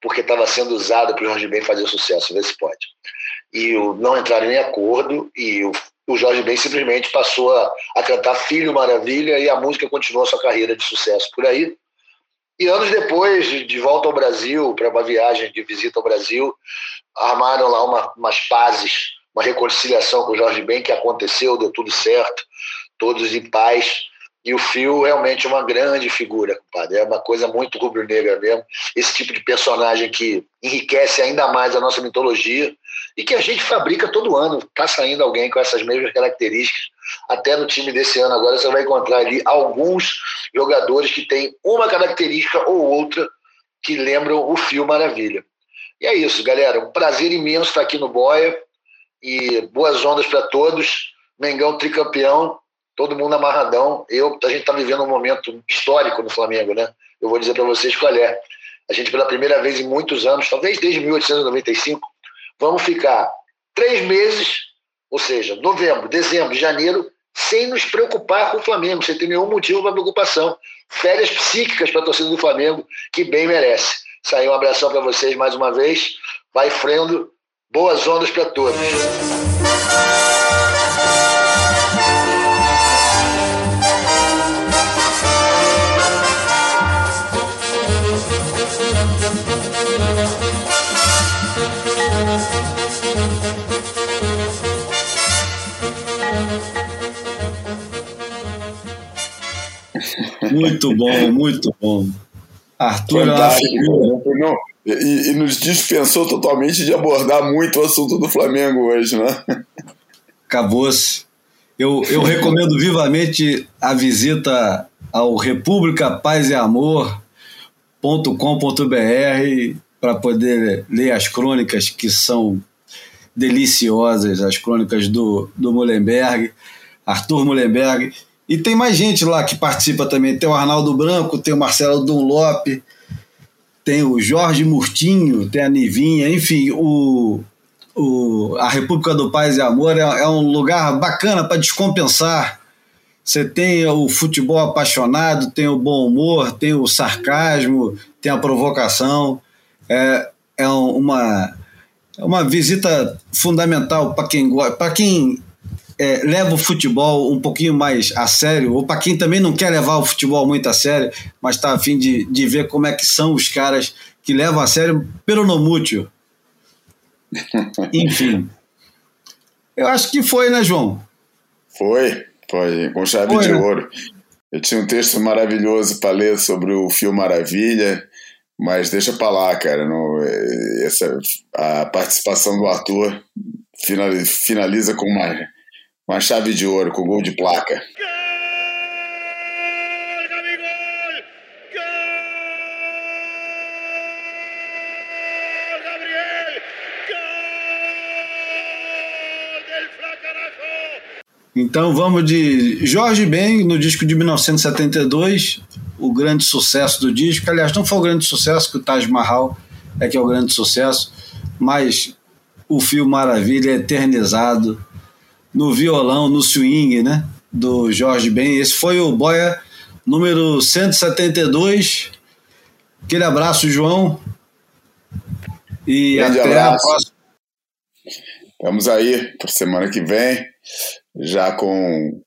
porque estava sendo usado para o Jorge Ben fazer sucesso, vê se pode. E não entraram em acordo e o, o Jorge Ben simplesmente passou a, a cantar Filho Maravilha e a música continuou sua carreira de sucesso por aí. E anos depois, de volta ao Brasil, para uma viagem de visita ao Brasil, armaram lá uma, umas pazes uma reconciliação com o Jorge Ben que aconteceu, deu tudo certo, todos em paz. E o Fio realmente é uma grande figura, compadre. É uma coisa muito rubro-negra mesmo. Esse tipo de personagem que enriquece ainda mais a nossa mitologia e que a gente fabrica todo ano. Está saindo alguém com essas mesmas características. Até no time desse ano agora você vai encontrar ali alguns jogadores que têm uma característica ou outra que lembram o Fio Maravilha. E é isso, galera. Um prazer imenso estar aqui no Boia e boas ondas para todos. Mengão tricampeão, todo mundo amarradão. Eu, a gente está vivendo um momento histórico no Flamengo, né? Eu vou dizer para vocês qual é. A gente, pela primeira vez em muitos anos, talvez desde 1895, vamos ficar três meses, ou seja, novembro, dezembro, janeiro, sem nos preocupar com o Flamengo, sem ter nenhum motivo para preocupação. Férias psíquicas para a torcida do Flamengo, que bem merece. Saiu um abração para vocês mais uma vez. Vai frendo Boas ondas para todos. Muito bom, muito bom. Arthur Fantástico. é uma figura e, e, nos dispensou totalmente de abordar muito o assunto do Flamengo hoje, né? Acabou-se. Eu, eu recomendo vivamente a visita ao República Paz e Amor.com.br para poder ler as crônicas que são deliciosas, as crônicas do, do Mullenberg, Arthur Mullenberg. E tem mais gente lá que participa também. Tem o Arnaldo Branco, tem o Marcelo Dunlop, tem o Jorge Murtinho, tem a Nivinha, enfim, o, o, a República do Paz e Amor é, é um lugar bacana para descompensar. Você tem o futebol apaixonado, tem o bom humor, tem o sarcasmo, tem a provocação. É, é uma, uma visita fundamental para quem para quem é, leva o futebol um pouquinho mais a sério, ou para quem também não quer levar o futebol muito a sério, mas está a fim de, de ver como é que são os caras que levam a sério pelo no mútuo. Enfim. Eu acho que foi, né, João? Foi, foi, com chave foi, de né? ouro. Eu tinha um texto maravilhoso para ler sobre o Fio Maravilha, mas deixa para lá, cara. No, essa, a participação do Arthur finaliza com uma uma chave de ouro com gol de placa. Então vamos de Jorge Ben, no disco de 1972, o grande sucesso do disco. Aliás, não foi o grande sucesso, que o Taj Mahal é que é o grande sucesso, mas o Fio Maravilha é eternizado no violão, no swing, né? Do Jorge Ben. Esse foi o Boia número 172. Aquele abraço, João. E Grande até abraço. a próxima. Estamos aí para semana que vem, já com.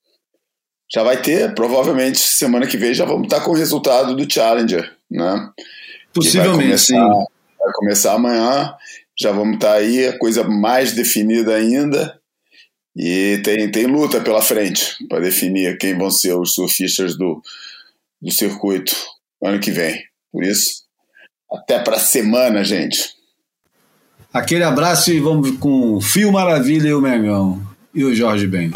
Já vai ter, provavelmente, semana que vem já vamos estar com o resultado do Challenger, né? Possivelmente, vai sim. começar, Vai começar amanhã, já vamos estar aí, a coisa mais definida ainda. E tem, tem luta pela frente para definir quem vão ser os surfistas do, do circuito ano que vem. Por isso, até para semana, gente. Aquele abraço e vamos com o Fio Maravilha e o Mengão. E o Jorge Ben.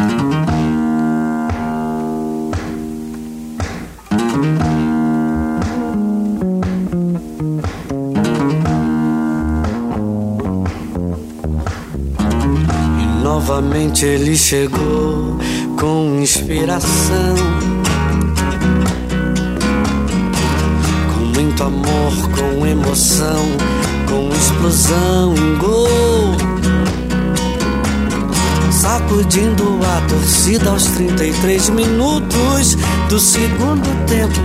Novamente ele chegou com inspiração. Com muito amor, com emoção, com explosão em gol. Sacudindo a torcida aos 33 minutos do segundo tempo.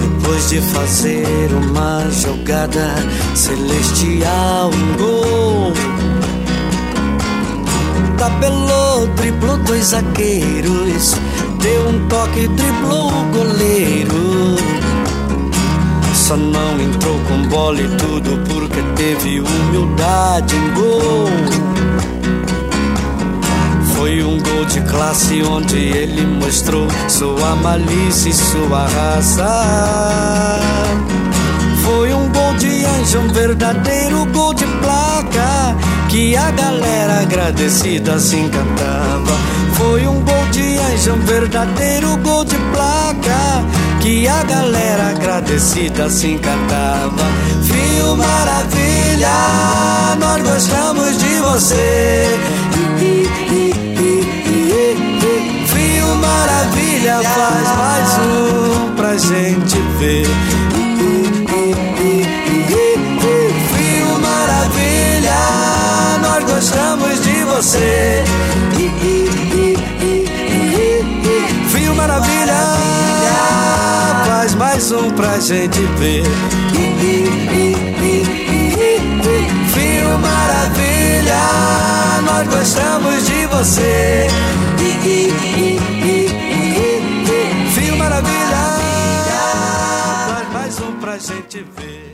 Depois de fazer uma jogada celestial, um gol. Tabelou, driblou dois zagueiros. Deu um toque, driblou o goleiro. Só não entrou com bola e tudo porque teve humildade em gol. Foi um gol de classe onde ele mostrou sua malícia e sua raça. Foi um gol de anjo, um verdadeiro gol de placa que a galera agradecida se encantava. Foi um gol de anjo, um verdadeiro gol de placa que a galera agradecida se encantava. Fio Maravilha, nós gostamos de você. Fio Maravilha faz mais um pra gente ver. Gostamos de você. Fio Maravilha faz mais um pra gente ver. Fio Maravilha, nós gostamos de você. Fio Maravilha, faz mais um pra gente ver.